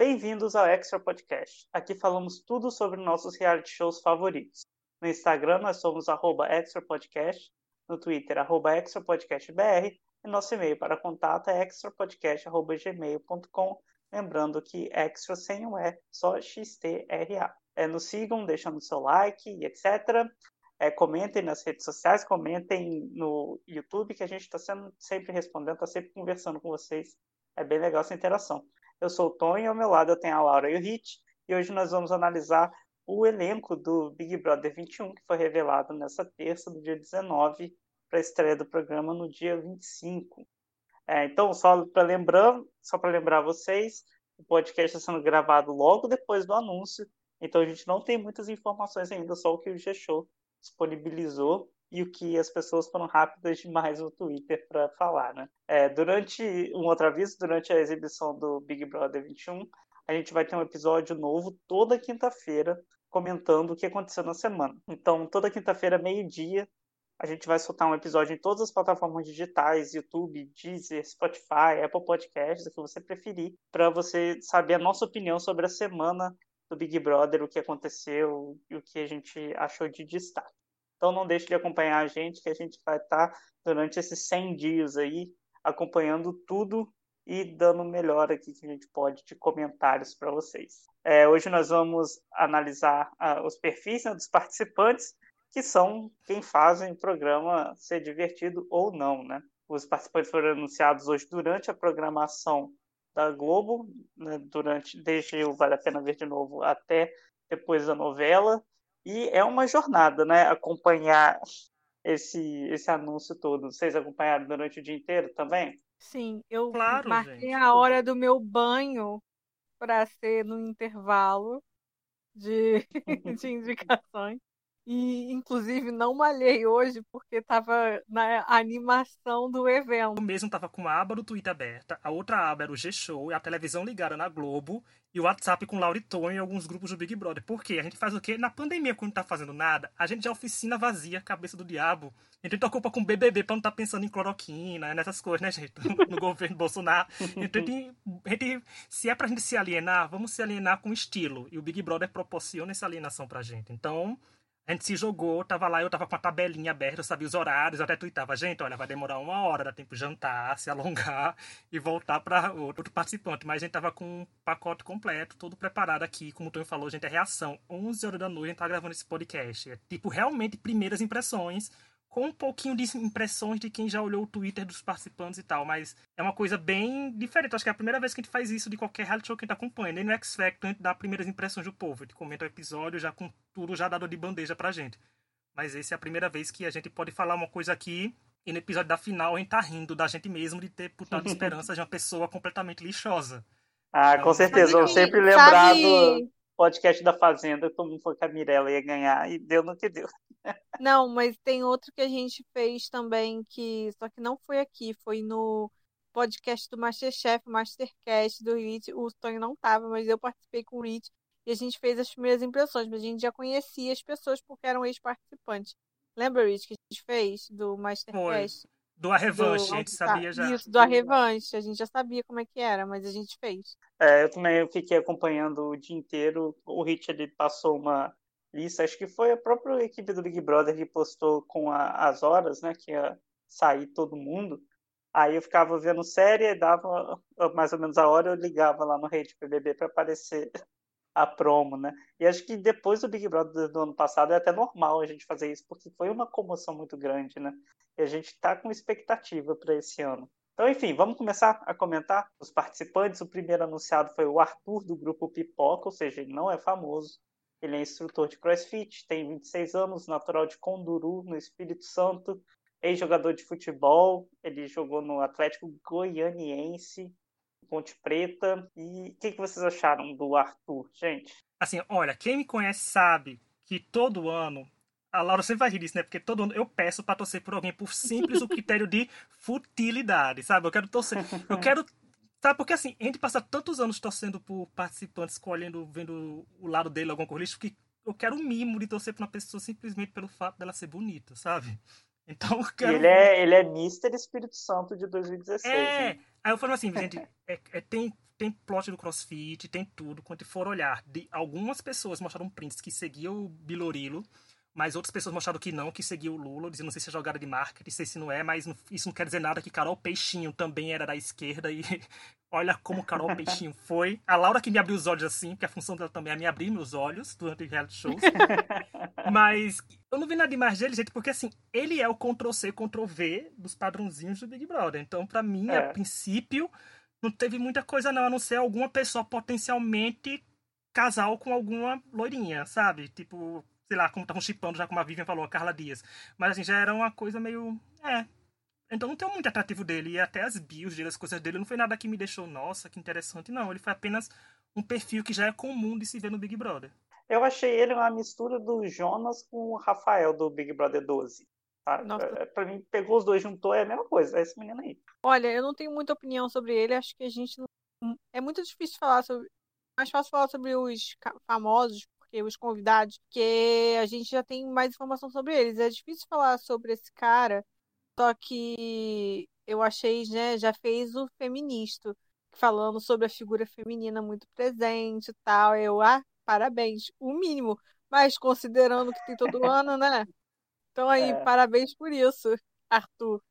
Bem-vindos ao Extra Podcast. Aqui falamos tudo sobre nossos reality shows favoritos. No Instagram nós somos arroba Extra Podcast, no Twitter arroba Extra Podcast BR e nosso e-mail para contato é extrapodcast.gmail.com lembrando que extra sem o E, só XTRA. É, nos sigam, deixando seu like e etc. É, comentem nas redes sociais, comentem no YouTube, que a gente está sempre respondendo, está sempre conversando com vocês. É bem legal essa interação. Eu sou o Tony e ao meu lado eu tenho a Laura e o Hit, e hoje nós vamos analisar o elenco do Big Brother 21, que foi revelado nessa terça, do dia 19, para a estreia do programa no dia 25. É, então, só para lembrar, só para lembrar vocês, o podcast está sendo gravado logo depois do anúncio, então a gente não tem muitas informações ainda, só o que o G-Show disponibilizou e o que as pessoas foram rápidas demais no Twitter para falar, né? É, durante um outro aviso, durante a exibição do Big Brother 21, a gente vai ter um episódio novo toda quinta-feira comentando o que aconteceu na semana. Então, toda quinta-feira, meio-dia, a gente vai soltar um episódio em todas as plataformas digitais, YouTube, Deezer, Spotify, Apple Podcasts, o que você preferir, para você saber a nossa opinião sobre a semana do Big Brother, o que aconteceu e o que a gente achou de destaque. Então não deixe de acompanhar a gente, que a gente vai estar durante esses 100 dias aí acompanhando tudo e dando o melhor aqui que a gente pode de comentários para vocês. É, hoje nós vamos analisar uh, os perfis né, dos participantes, que são quem fazem o programa ser divertido ou não, né? Os participantes foram anunciados hoje durante a programação da Globo, né, durante desde o Vale a Pena Ver de Novo até depois da novela. E é uma jornada, né? Acompanhar esse, esse anúncio todo. Vocês acompanharam durante o dia inteiro também? Sim, eu claro, marquei gente. a hora do meu banho para ser no intervalo de, de indicações. E, inclusive, não malhei hoje porque estava na animação do evento. Eu mesmo estava com uma aba do Twitter aberta, a outra aba era o G-Show, e a televisão ligada na Globo, e o WhatsApp com Lauriton e alguns grupos do Big Brother. Por quê? A gente faz o quê? Na pandemia, quando não tá fazendo nada, a gente já oficina vazia, cabeça do diabo. A gente ocupa com BBB pra não estar tá pensando em cloroquina, nessas coisas, né, gente? No governo Bolsonaro. Então, a gente, a gente, se é pra gente se alienar, vamos se alienar com estilo. E o Big Brother proporciona essa alienação pra gente. Então, a gente se jogou, tava lá, eu tava com a tabelinha aberta, eu sabia os horários, eu até tuitava, gente, olha, vai demorar uma hora, dá tempo de jantar, se alongar e voltar para outro participante. Mas a gente tava com um pacote completo, todo preparado aqui, como o Tonho falou, gente, é reação. 11 horas da noite a gente tá gravando esse podcast. É tipo, realmente, primeiras impressões com um pouquinho de impressões de quem já olhou o Twitter dos participantes e tal, mas é uma coisa bem diferente. Acho que é a primeira vez que a gente faz isso de qualquer reality show que a gente acompanha. Nem no X Factor a gente dá primeiras impressões do povo. A gente comenta o episódio já com tudo já dado de bandeja pra gente. Mas essa é a primeira vez que a gente pode falar uma coisa aqui e no episódio da final a gente tá rindo da gente mesmo de ter putado esperança de uma pessoa completamente lixosa. Ah, com certeza. Eu sempre lembrar do podcast da Fazenda, todo mundo falou que a Mirella ia ganhar e deu no que deu. Não, mas tem outro que a gente fez também, que só que não foi aqui, foi no podcast do Masterchef, Mastercast do Rich. O Tony não tava, mas eu participei com o Rich e a gente fez as primeiras impressões, mas a gente já conhecia as pessoas porque eram ex-participantes. Lembra, Rich, que a gente fez do Mastercast? Foi. Do A Revanche, do... a gente sabia já. Isso, do A Revanche, a gente já sabia como é que era, mas a gente fez. É, eu também fiquei acompanhando o dia inteiro. O Rich ele passou uma isso, acho que foi a própria equipe do Big Brother que postou com a, as horas, né, que ia sair todo mundo. Aí eu ficava vendo série, dava mais ou menos a hora, eu ligava lá no Rede PBB para aparecer a promo, né? E acho que depois do Big Brother do ano passado é até normal a gente fazer isso, porque foi uma comoção muito grande, né? E a gente está com expectativa para esse ano. Então, enfim, vamos começar a comentar os participantes. O primeiro anunciado foi o Arthur, do grupo Pipoca, ou seja, ele não é famoso, ele é instrutor de CrossFit, tem 26 anos, natural de Conduru, no Espírito Santo, ex-jogador de futebol. Ele jogou no Atlético Goianiense, Ponte Preta. E o que, que vocês acharam do Arthur, gente? Assim, olha, quem me conhece sabe que todo ano a Laura sempre vai rir disso, né? Porque todo ano eu peço para torcer por alguém por simples o critério de futilidade, sabe? Eu quero torcer. Eu quero Sabe, porque assim, a gente passa tantos anos torcendo por participantes, escolhendo, vendo o lado dele, alguma coisa, que eu quero um mimo de torcer pra uma pessoa simplesmente pelo fato dela ser bonita, sabe? Então eu quero. Ele é, ele é Mister Espírito Santo de 2016. É. Hein? Aí eu falo assim, gente, é, é, tem tem plot do CrossFit, tem tudo. Quando for olhar, de algumas pessoas mostraram prints que seguiam o Bilorilo, mas outras pessoas mostraram que não, que seguiam o Lula, dizendo não sei se é jogada de marketing, não sei se não é, mas isso não quer dizer nada que Carol Peixinho também era da esquerda e olha como Carol Peixinho foi. A Laura que me abriu os olhos assim, porque a função dela também é me abrir meus olhos durante os reality shows. mas eu não vi nada demais dele, gente, porque assim, ele é o Ctrl-C, Ctrl-V dos padrãozinhos do Big Brother. Então, para mim, é. a princípio, não teve muita coisa não, a não ser alguma pessoa potencialmente casal com alguma loirinha, sabe? Tipo, sei lá, como estavam chipando, já como a Vivian falou, a Carla Dias. Mas assim, já era uma coisa meio. É. Então não tem muito atrativo dele. E até as bios dele, as coisas dele, não foi nada que me deixou, nossa, que interessante. Não, ele foi apenas um perfil que já é comum de se ver no Big Brother. Eu achei ele uma mistura do Jonas com o Rafael do Big Brother 12. Tá? É, pra mim, pegou os dois, juntou, é a mesma coisa, é esse menino aí. Olha, eu não tenho muita opinião sobre ele, acho que a gente não... É muito difícil falar sobre. Mais fácil falar sobre os famosos, porque os convidados, que a gente já tem mais informação sobre eles. É difícil falar sobre esse cara, só que eu achei, né, já fez o feminista, falando sobre a figura feminina muito presente e tal. Eu, ah, parabéns, o mínimo. Mas considerando que tem todo ano, né? Então aí, é. parabéns por isso, Arthur.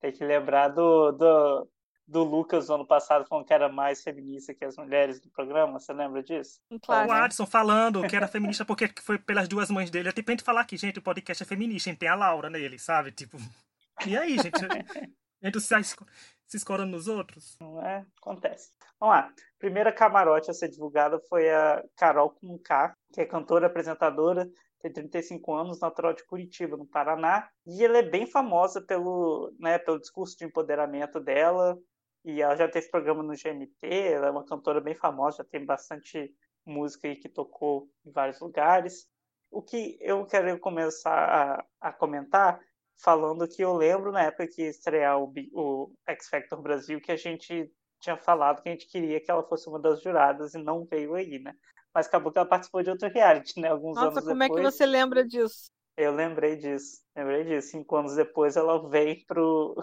Tem que lembrar do, do, do Lucas no ano passado falando que era mais feminista que as mulheres do programa, você lembra disso? Claro. O Adson falando que era feminista porque foi pelas duas mães dele. É tipo a gente falar que, gente, o podcast é feminista, a gente tem a Laura nele, sabe? Tipo. E aí, gente? a gente se, se escora nos outros? Não é? Acontece. Vamos lá. Primeira camarote a ser divulgada foi a Carol com K, que é cantora, apresentadora, tem 35 anos, natural de Curitiba, no Paraná, e ela é bem famosa pelo, né, pelo discurso de empoderamento dela, e ela já teve programa no GNT, ela é uma cantora bem famosa, já tem bastante música aí que tocou em vários lugares. O que eu quero começar a, a comentar, falando que eu lembro na época que estrear o, o X Factor Brasil, que a gente tinha falado que a gente queria que ela fosse uma das juradas e não veio aí, né? Mas acabou que ela participou de outro reality, né? Alguns Nossa, anos como depois. é que você lembra disso? Eu lembrei disso, lembrei disso. Cinco anos depois ela veio pro,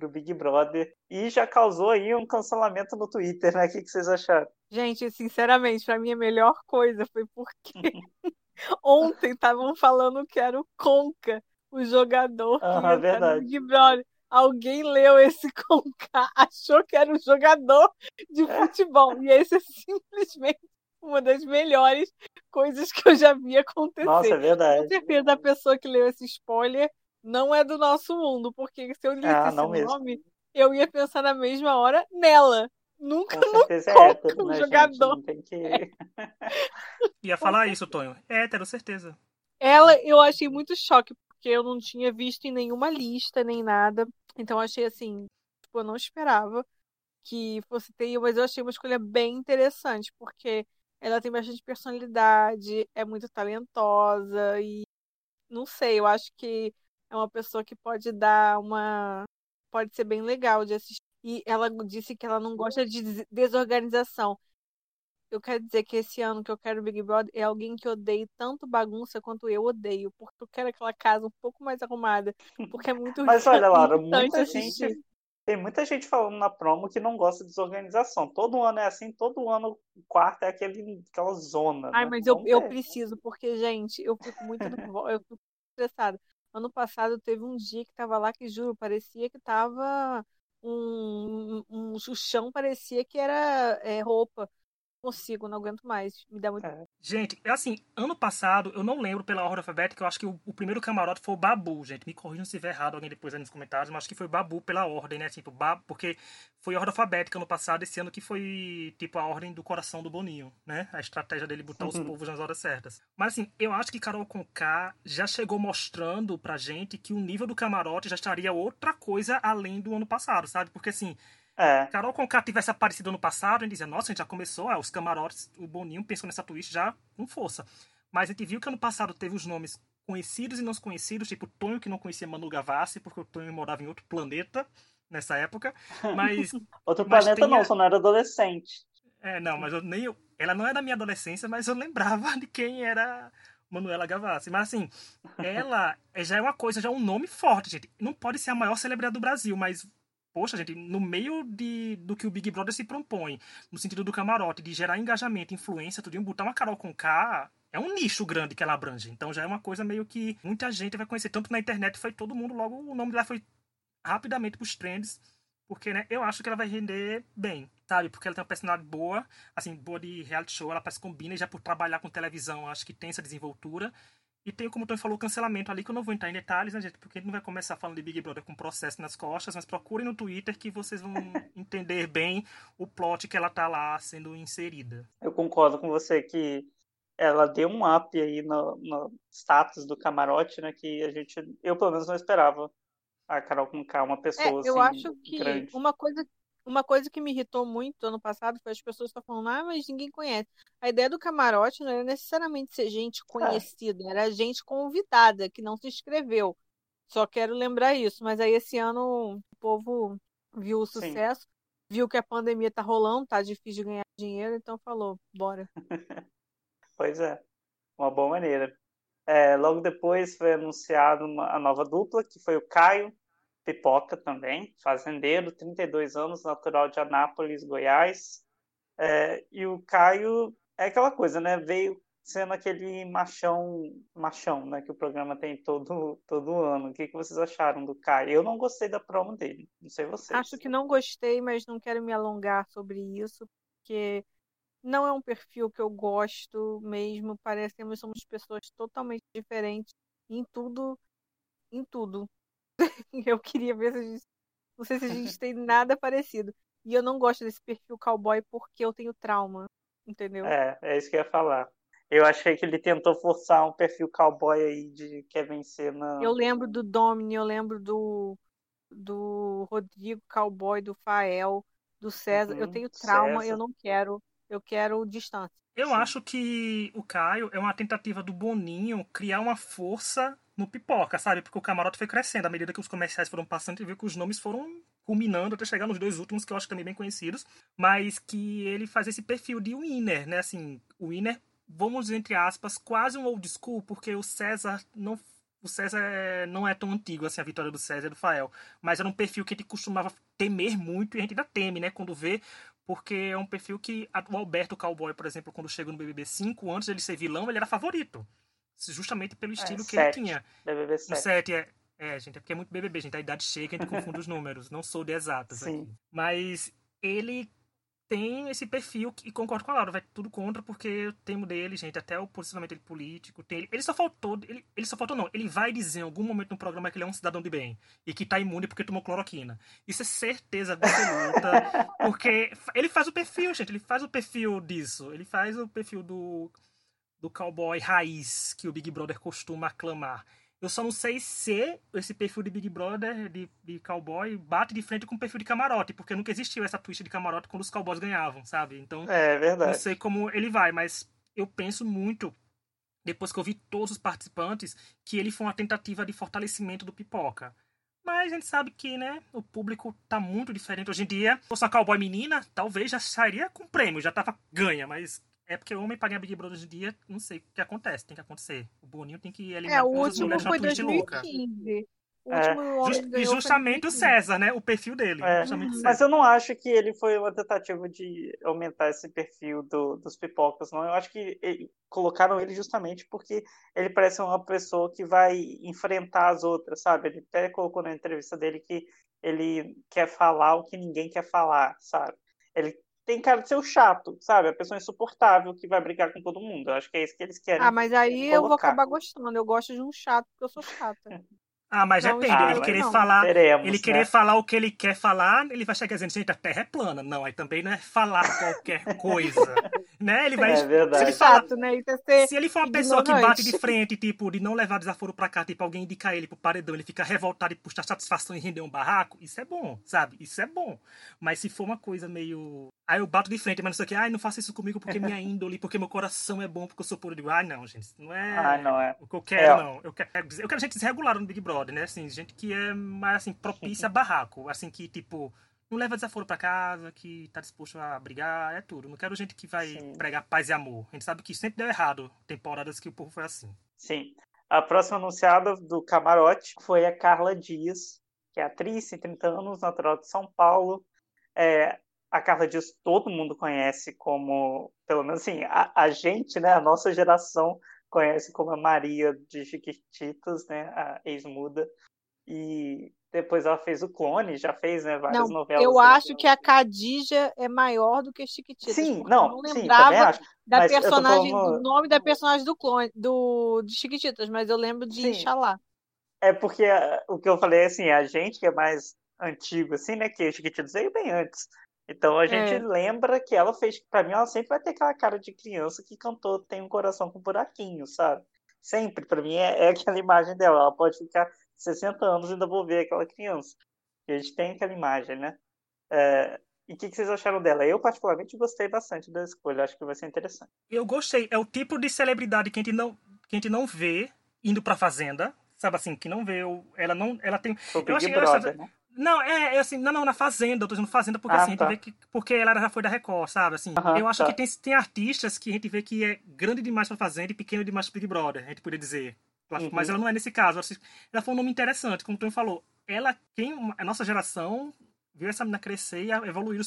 pro Big Brother e já causou aí um cancelamento no Twitter, né? O que, que vocês acharam? Gente, sinceramente, para mim a melhor coisa foi porque ontem estavam falando que era o Conca, o jogador ah, que ia verdade. Big Brother. Alguém leu esse Conca, achou que era um jogador de é. futebol. E esse é simplesmente uma das melhores coisas que eu já vi acontecer. Nossa, é verdade. Com certeza a pessoa que leu esse spoiler não é do nosso mundo, porque se eu lisse ah, esse nome, mesmo. eu ia pensar na mesma hora nela. Nunca no é um né, jogador. Gente, que... é. Ia falar isso, Tonho. É hétero, certeza. Ela eu achei muito choque, porque eu não tinha visto em nenhuma lista, nem nada. Então eu achei assim, tipo, eu não esperava que fosse ter, mas eu achei uma escolha bem interessante, porque ela tem bastante personalidade, é muito talentosa e não sei, eu acho que é uma pessoa que pode dar uma. pode ser bem legal de assistir. E ela disse que ela não gosta de desorganização. Eu quero dizer que esse ano que eu quero Big Brother é alguém que odeie tanto bagunça quanto eu odeio, porque eu quero aquela casa um pouco mais arrumada, porque é muito Mas olha, Laura, muita gente tem muita gente falando na promo que não gosta de desorganização. Todo ano é assim, todo ano o quarto é aquele, aquela zona. Ai, né? mas eu, eu preciso, porque, gente, eu fico muito eu fico estressada. Ano passado teve um dia que tava lá que, juro, parecia que tava um, um, um o chão parecia que era é, roupa consigo, não aguento mais. Me dá muito. É. Gente, é assim, ano passado, eu não lembro pela ordem alfabética, eu acho que o, o, primeiro camarote foi o Babu, gente. Me corrijam se estiver errado alguém depois aí nos comentários, mas acho que foi o Babu pela ordem, né? Tipo, Babu, porque foi ordem alfabética ano passado, esse ano que foi, tipo, a ordem do coração do Boninho, né? A estratégia dele botar os povos nas horas certas. Mas assim, eu acho que Carol Conká já chegou mostrando pra gente que o nível do camarote já estaria outra coisa além do ano passado, sabe? Porque assim é. Carol Conká tivesse aparecido no passado, a gente dizia, nossa, a gente já começou, ah, os camarotes, o Boninho pensou nessa twist já com força. Mas a gente viu que ano passado teve os nomes conhecidos e não conhecidos, tipo Tonho, que não conhecia Manu Gavassi, porque o Tonho morava em outro planeta nessa época. Mas. outro mas planeta não, só não era adolescente. É, não, mas eu nem. Ela não é da minha adolescência, mas eu lembrava de quem era Manuela Gavassi. Mas assim, ela já é uma coisa, já é um nome forte, gente. Não pode ser a maior celebridade do Brasil, mas poxa, gente, no meio de, do que o Big Brother se propõe, no sentido do camarote, de gerar engajamento, influência, tudo, botar uma Carol com K, é um nicho grande que ela abrange. Então já é uma coisa meio que muita gente vai conhecer. Tanto na internet foi todo mundo, logo o nome dela foi rapidamente pros trends. Porque, né, eu acho que ela vai render bem, sabe? Porque ela tem uma personalidade boa, assim, boa de reality show, ela parece combina, e já por trabalhar com televisão, acho que tem essa desenvoltura. E tem, como o Tony falou, cancelamento ali, que eu não vou entrar em detalhes, né, gente? Porque a gente não vai começar falando de Big Brother com processo nas costas, mas procurem no Twitter que vocês vão entender bem o plot que ela tá lá sendo inserida. Eu concordo com você que ela deu um up aí no, no status do camarote, né? Que a gente, eu pelo menos não esperava a Carol com K, uma pessoa é, eu assim, acho que grande. uma coisa uma coisa que me irritou muito ano passado foi as pessoas estão falando, ah, mas ninguém conhece. A ideia do camarote não era necessariamente ser gente é. conhecida, era gente convidada que não se inscreveu. Só quero lembrar isso. Mas aí esse ano o povo viu o sucesso, Sim. viu que a pandemia tá rolando, tá difícil de ganhar dinheiro, então falou, bora. pois é, uma boa maneira. É, logo depois foi anunciado uma, a nova dupla, que foi o Caio Pipoca também, fazendeiro, 32 anos, natural de Anápolis, Goiás. É, e o Caio é aquela coisa, né? Veio sendo aquele machão, machão, né? Que o programa tem todo, todo ano. O que, que vocês acharam do Caio? Eu não gostei da promo dele, não sei vocês. Acho que não gostei, mas não quero me alongar sobre isso, porque não é um perfil que eu gosto mesmo. Parece que somos pessoas totalmente diferentes em tudo, em tudo. eu queria ver se a gente. Não sei se a gente tem nada parecido. E eu não gosto desse perfil cowboy porque eu tenho trauma, entendeu? É, é isso que eu ia falar. Eu achei que ele tentou forçar um perfil cowboy aí de quer vencer na. Eu lembro do Domini, eu lembro do, do Rodrigo Cowboy, do Fael, do César. Uhum, eu tenho trauma, César. eu não quero. Eu quero distância. Eu Sim. acho que o Caio é uma tentativa do Boninho criar uma força no pipoca, sabe? Porque o camarote foi crescendo. À medida que os comerciais foram passando, e viu que os nomes foram culminando até chegar nos dois últimos, que eu acho também bem conhecidos. Mas que ele faz esse perfil de winner, né? Assim, winner, vamos dizer, entre aspas, quase um old school, porque o César não o César é, não é tão antigo assim, a vitória do César e do Fael. Mas era um perfil que a gente costumava temer muito e a gente ainda teme, né? Quando vê, porque é um perfil que o Alberto Cowboy, por exemplo, quando chegou no BBB 5, antes de ele ser vilão, ele era favorito. Justamente pelo é, estilo é, que ele tinha. BBB 7. No 7 é, é, gente, é porque é muito BBB, gente. A idade chega, a gente confunde os números. Não sou de exatas Sim. aqui. Mas ele tem esse perfil e concordo com a Laura, vai tudo contra porque eu temo dele, gente, até o posicionamento dele político, tem, ele só faltou, ele, ele só faltou não, ele vai dizer em algum momento no programa que ele é um cidadão de bem e que tá imune porque tomou cloroquina. Isso é certeza absoluta, porque ele faz o perfil, gente, ele faz o perfil disso, ele faz o perfil do do cowboy raiz que o Big Brother costuma aclamar. Eu só não sei se esse perfil de Big Brother, de, de cowboy, bate de frente com o perfil de camarote, porque nunca existiu essa twist de camarote quando os cowboys ganhavam, sabe? Então, é verdade. não sei como ele vai, mas eu penso muito, depois que eu vi todos os participantes, que ele foi uma tentativa de fortalecimento do pipoca. Mas a gente sabe que, né, o público tá muito diferente hoje em dia. Se fosse uma cowboy menina, talvez já sairia com prêmio, já tava ganha, mas é porque o homem paga Big Brother hoje em dia, não sei o que acontece, tem que acontecer. O Boninho tem que eliminar é, o último foi 2015. O é. Just, e justamente o César, né? O perfil dele. É. Mas eu não acho que ele foi uma tentativa de aumentar esse perfil do, dos pipocas, não. Eu acho que ele, colocaram ele justamente porque ele parece uma pessoa que vai enfrentar as outras, sabe? Ele até colocou na entrevista dele que ele quer falar o que ninguém quer falar, sabe? Ele tem cara de ser o chato, sabe? A pessoa insuportável que vai brigar com todo mundo. Eu acho que é isso que eles querem. Ah, mas aí colocar. eu vou acabar gostando. Eu gosto de um chato porque eu sou chata. Ah, mas não, depende. Ah, ele querer não. falar, Teremos, ele querer né? falar o que ele quer falar, ele vai chegar dizendo, gente, a Terra é plana. Não, aí também não é falar qualquer coisa, né? Ele vai. É verdade. Se ele, fala, Chato, né? É se ele for uma pessoa que bate de frente, tipo, de não levar desaforo pra cá, tipo, alguém indicar ele pro paredão, ele fica revoltado e puxar satisfação em render um barraco, isso é bom, sabe? Isso é bom. Mas se for uma coisa meio. Aí eu bato de frente, mas não sei o que, ai, não faça isso comigo porque minha índole, porque meu coração é bom, porque eu sou puro. de digo, ai, não, gente, não é. Ah, não é. O que eu quero, é. não. Eu quero, eu quero gente desregulada no Big Brother, né? Assim, gente que é mais assim, propícia a barraco. Assim, que, tipo, não leva desaforo para casa, que tá disposto a brigar, é tudo. Não quero gente que vai Sim. pregar paz e amor. A gente sabe que sempre deu errado temporadas que o povo foi assim. Sim. A próxima anunciada do camarote foi a Carla Dias, que é atriz, tem 30 anos, natural de São Paulo. É, a Carla Dias todo mundo conhece como, pelo menos assim, a, a, gente, né, a nossa geração conhece como a Maria de Chiquititas, né, a ex-muda. E depois ela fez o Clone, já fez né, várias não, novelas. Eu acho que a Khadija é maior do que Chiquititas. Sim, não, eu não sim, lembrava acho, da personagem, falando... do nome da personagem do Clone, do, de Chiquititas, mas eu lembro de sim. Inxalá. É porque uh, o que eu falei, assim, a gente que é mais antigo, assim, né, que Chiquititas veio bem antes. Então a gente é. lembra que ela fez, para mim ela sempre vai ter aquela cara de criança que cantou Tem um coração com buraquinho, sabe? Sempre, para mim é, é aquela imagem dela. Ela pode ficar 60 anos e ainda vou ver aquela criança. E a gente tem aquela imagem, né? É, e o que, que, vocês acharam dela? Eu, particularmente, gostei bastante da escolha. Acho que vai ser interessante. Eu gostei. É o tipo de celebridade que a gente não, que a gente não vê indo pra Fazenda. Sabe assim, que não vê. Ela não. Ela tem. O Big eu Brother, né? Não, é, é, assim, não, não, na Fazenda, eu tô dizendo Fazenda porque ah, assim, tá. a gente tá. vê que. Porque ela já foi da Record, sabe? Assim, eu acho tá. que tem, tem artistas que a gente vê que é grande demais pra Fazenda e pequeno demais pro Big Brother, a gente poderia dizer. Uhum. Mas ela não é nesse caso. Ela foi um nome interessante, como o Tony falou. Ela, quem, a nossa geração viu essa menina crescer e evoluir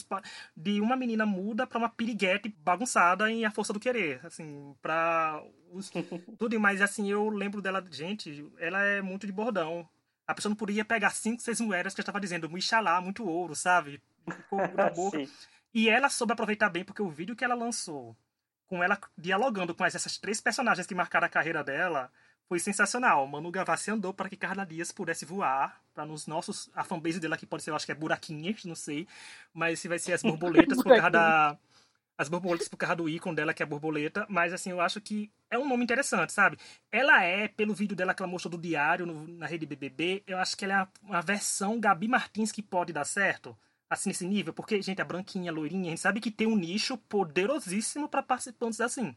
de uma menina muda para uma piriguete bagunçada em A Força do Querer, assim, para os, tudo mais assim, eu lembro dela, gente, ela é muito de bordão. A pessoa não podia pegar cinco, seis mulheres que eu estava dizendo, Ixalá, muito ouro, sabe? Ficou na boca. e ela soube aproveitar bem, porque o vídeo que ela lançou, com ela dialogando com essas três personagens que marcaram a carreira dela, foi sensacional. Manu Gavassi andou para que Carla Dias pudesse voar. Para nos nossos. A fanbase dela aqui pode ser, eu acho que é buraquinhas, não sei. Mas se vai ser as borboletas por causa da. As borboletas por causa do ícone dela, que é a borboleta. Mas assim, eu acho que é um nome interessante, sabe? Ela é, pelo vídeo dela que ela mostrou do diário no, na rede BBB, eu acho que ela é uma versão Gabi Martins que pode dar certo. Assim, nesse nível. Porque, gente, a branquinha, a loirinha, a gente sabe que tem um nicho poderosíssimo para participantes assim.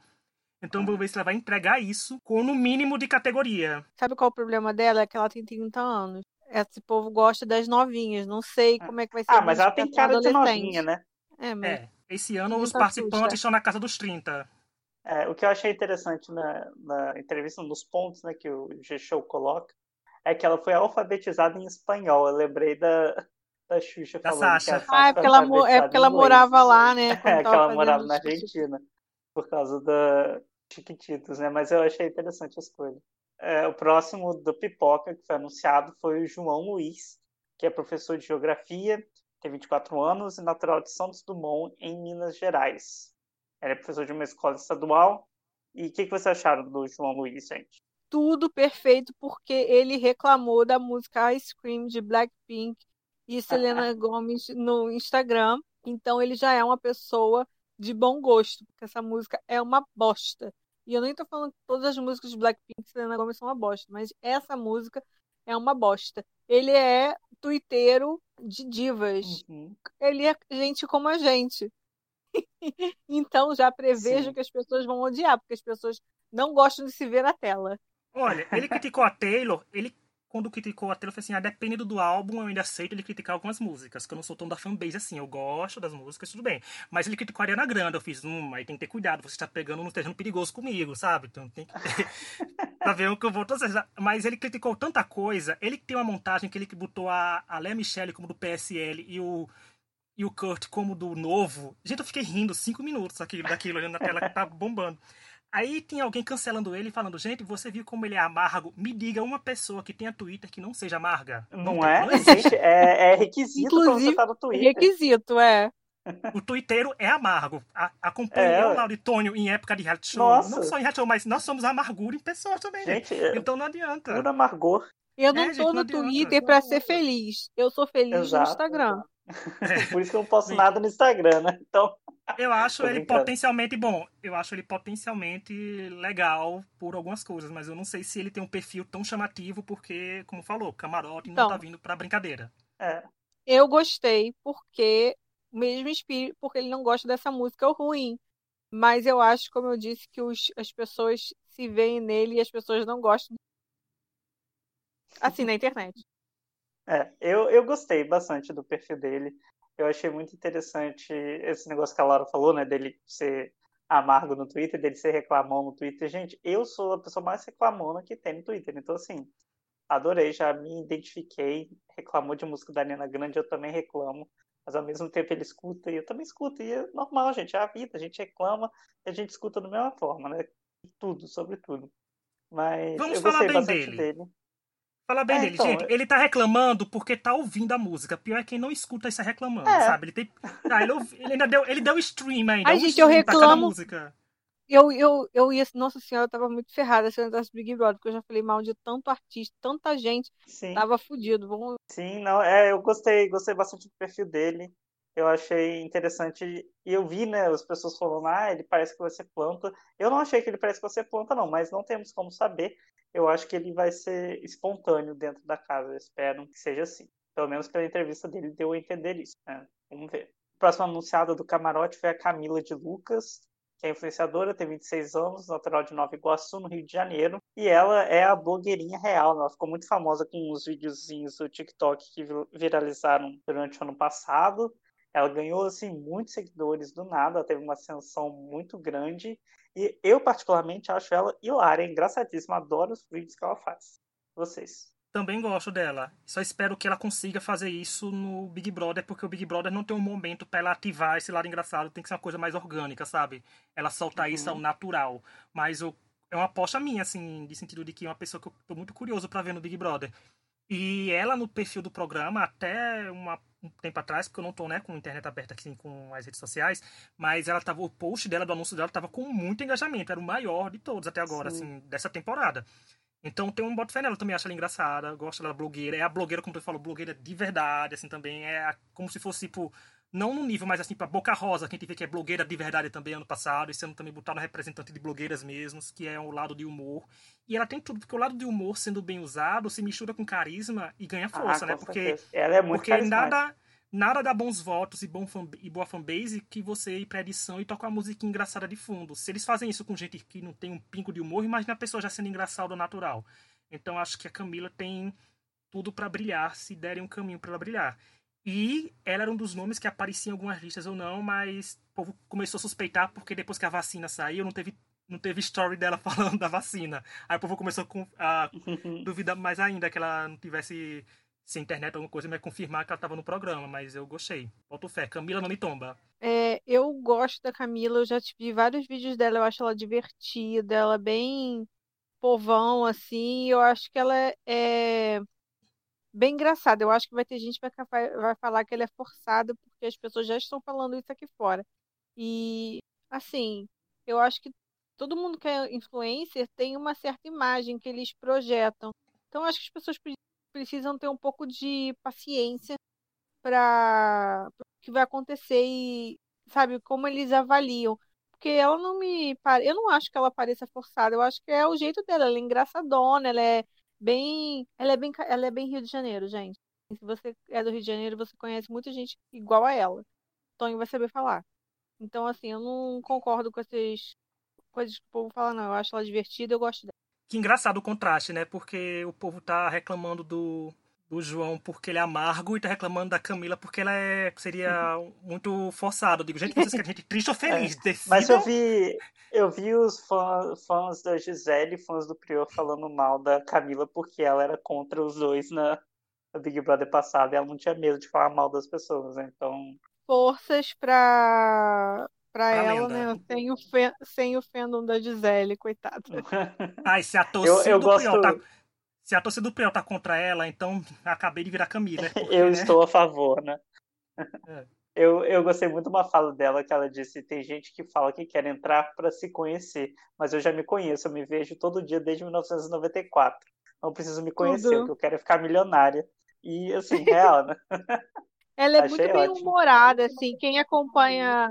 Então vamos ver se ela vai entregar isso com no mínimo de categoria. Sabe qual é o problema dela? É que ela tem 30 anos. Esse povo gosta das novinhas. Não sei como é que vai ser. Ah, mas ela tem cara de novinha, né? É, mas... é. Esse ano os participantes estão na casa dos 30. É, o que eu achei interessante na, na entrevista, nos pontos né, que o G-Show coloca, é que ela foi alfabetizada em espanhol. Eu lembrei da, da Xuxa da falando Sasha. que a Ah, é porque ela, é porque ela morava lá, né? É, que ela morava na Argentina por causa da Chiquititos, né? Mas eu achei interessante a escolha. É, o próximo do Pipoca, que foi anunciado, foi o João Luiz, que é professor de Geografia, tem 24 anos e natural de Santos Dumont, em Minas Gerais. Ele é professor de uma escola estadual. E o que, que vocês acharam do João Luiz, gente? Tudo perfeito, porque ele reclamou da música Ice Cream de Blackpink e Selena Gomez no Instagram. Então ele já é uma pessoa de bom gosto, porque essa música é uma bosta. E eu nem tô falando que todas as músicas de Blackpink e Selena Gomez são uma bosta, mas essa música é uma bosta. Ele é tuiteiro de divas. Uhum. Ele é gente como a gente. então já prevejo Sim. que as pessoas vão odiar, porque as pessoas não gostam de se ver na tela. Olha, ele criticou a Taylor, ele quando criticou a Taylor, foi assim, ah, depende do álbum, eu ainda aceito ele criticar algumas músicas, que eu não sou tão da fanbase assim, eu gosto das músicas, tudo bem. Mas ele criticou a Ariana Grande, eu fiz, hum, aí tem que ter cuidado, você está pegando um terreno perigoso comigo, sabe? Então tem que ter... pra ver o que eu vou. Mas ele criticou tanta coisa, ele tem uma montagem que ele botou a, a Lea Michelle como do PSL e o e o Kurt como do novo. Gente, eu fiquei rindo cinco minutos daquilo, daquilo olhando na tela que tá bombando. Aí tem alguém cancelando ele falando, gente, você viu como ele é amargo? Me diga uma pessoa que tenha Twitter que não seja amarga. Não, não é? Não existe. É, é requisito Inclusive, pra você estar no Twitter. Requisito, é. O twitteiro é amargo. acompanha é. o Lauritônio em época de reality show. Nossa. Não só em reality show, mas nós somos amargura em pessoas também. Gente, gente. então não adianta. Pura amargor. Eu não é, tô gente, no Twitter para ser feliz. Eu sou feliz exato, no Instagram. Exato. Por isso que eu não posto nada no Instagram, né? Então. Eu acho ele potencialmente bom. Eu acho ele potencialmente legal por algumas coisas, mas eu não sei se ele tem um perfil tão chamativo, porque, como falou, camarote então, não tá vindo pra brincadeira. É. Eu gostei porque, mesmo espírito, porque ele não gosta dessa música ruim. Mas eu acho, como eu disse, que os, as pessoas se veem nele e as pessoas não gostam. Assim, na internet. É, eu, eu gostei bastante do perfil dele eu achei muito interessante esse negócio que a Laura falou, né, dele ser amargo no Twitter, dele ser reclamão no Twitter. Gente, eu sou a pessoa mais reclamona que tem no Twitter, então assim, adorei, já me identifiquei. Reclamou de música da Ariana Grande, eu também reclamo. Mas ao mesmo tempo ele escuta e eu também escuto. E é normal, gente, é a vida, a gente reclama e a gente escuta da mesma forma, né? Tudo, sobre tudo. Mas Vamos eu gostei bastante dele. dele. Fala bem É, dele, então, gente. é- Ele tá reclamando porque tá ouvindo a música. Pior é quem não escuta isso é reclamando, É. sabe? Ele tem. Ah, ele, ouvi- ele ainda deu, ele deu stream ainda. Ai, um gente, eu reclamo. música. Eu, eu, eu ia, nossa senhora, eu tava muito ferrada se eu entrasse no Big Brother, porque eu já falei mal de tanto artista, tanta gente, Sim. tava fudido. Vamos... Sim, não, é, eu gostei, gostei bastante do perfil dele. Eu achei interessante. E eu vi, né, as pessoas falando, ah, ele parece que vai ser planta. Eu não achei que ele parece que vai ser planta, não, mas não temos como saber. Eu acho que ele vai ser espontâneo dentro da casa. Eu espero que seja assim. Pelo menos pela entrevista dele deu a entender isso. né? Vamos ver. A próxima anunciada do camarote foi a Camila de Lucas, que é influenciadora, tem 26 anos, natural de Nova Iguaçu, no Rio de Janeiro. E ela é a blogueirinha real. né? Ela ficou muito famosa com os videozinhos do TikTok que vi- viralizaram durante o ano passado. Ela ganhou assim muitos seguidores do nada, ela teve uma ascensão muito grande. E eu, particularmente, acho ela hilária, engraçadíssima. Adoro os vídeos que ela faz. Vocês. Também gosto dela. Só espero que ela consiga fazer isso no Big Brother, porque o Big Brother não tem um momento pra ela ativar esse lado engraçado. Tem que ser uma coisa mais orgânica, sabe? Ela soltar isso ao Uhum. natural. Mas eu- é uma aposta minha, assim, de sentido de que é uma pessoa que eu tô muito curioso pra ver no Big Brother. E ela no perfil do programa, até uma- um tempo atrás, porque eu não tô, né, com a internet aberta aqui com as redes sociais, mas ela tava, o post dela, do anúncio dela, tava com muito engajamento. Era o maior de todos até agora, Sim. assim, dessa temporada. Então tem um boto fé nela, eu também acho ela engraçada, gosto dela blogueira. É a blogueira, como tu falou, blogueira de verdade, assim, também. É a- como se fosse, tipo, não no nível, mas assim, pra Boca Rosa, que a gente vê que é blogueira de verdade também ano passado, esse ano também botaram representante de blogueiras mesmos, que é o lado de humor. E ela tem tudo, porque o lado de humor, sendo bem usado, se mistura com carisma e ganha força, ah, né? Porque certeza. Ela é muito porque nada, nada dá bons votos e, bom fan, e boa fanbase que você ir pra edição e tocar uma musiquinha engraçada de fundo. Se eles fazem isso com gente que não tem um pingo de humor, imagina a pessoa já sendo engraçada ao natural. Então acho que a Camila tem tudo pra brilhar, se derem um caminho pra ela brilhar. E ela era um dos nomes que aparecia em algumas listas ou não, mas o povo começou a suspeitar porque depois que a vacina saiu, não teve, não teve story dela falando da vacina. Aí o povo começou a a duvidar mais ainda que ela não tivesse sem internet alguma coisa, mas confirmar que ela estava no programa, mas eu gostei. Boto fé. Camila não me tomba. É, eu gosto da Camila, eu já vi vários vídeos dela, eu acho ela divertida, ela é bem povão, assim, eu acho que ela é, é bem engraçada. Eu acho que vai ter gente que vai, vai falar que ela é forçada, porque as pessoas já estão falando isso aqui fora. E, assim, eu acho que todo mundo que é influencer tem uma certa imagem que eles projetam. Então, acho que as pessoas pre- precisam ter um pouco de paciência para o que vai acontecer e, sabe, como eles avaliam. Porque ela não me. Eu não acho que ela pareça forçada, eu acho que é o jeito dela. Ela é engraçadona, ela é bem. Ela é bem, ela é bem Rio de Janeiro, gente. Se você é do Rio de Janeiro, você conhece muita gente igual a ela. Tonho vai saber falar. Então, assim, eu não concordo com essas coisas que o povo fala, não. Eu acho ela divertida, eu gosto dela. Que engraçado o contraste, né? Porque o povo tá reclamando do, do João porque ele é amargo e tá reclamando da Camila porque ela é, seria muito forçada. Eu digo, gente, vocês querem gente triste ou feliz? Mas eu vi, eu vi os fã- fãs da Gisele, fãs do Prior falando mal da Camila porque ela era contra os dois na, Big Brother passado e ela não tinha medo de falar mal das pessoas, né? Então, Forças pra, pra Pra ela, lenda. né? Sem o, fe... Sem o fandom da Gisele, coitada. Ai, se a torcida eu do gosto- Priol tá. Se a torcida do Priol tá contra ela, então acabei de virar Camila. Porque, eu né? estou a favor, né? É. Eu, eu gostei muito de uma fala dela que ela disse: tem gente que fala que quer entrar para se conhecer, mas eu já me conheço, eu me vejo todo dia desde 1994. Não preciso me conhecer, Tudo. o que eu quero é ficar milionária. E assim, real, né? Ela é Achei muito bem ótimo. humorada, assim. Quem acompanha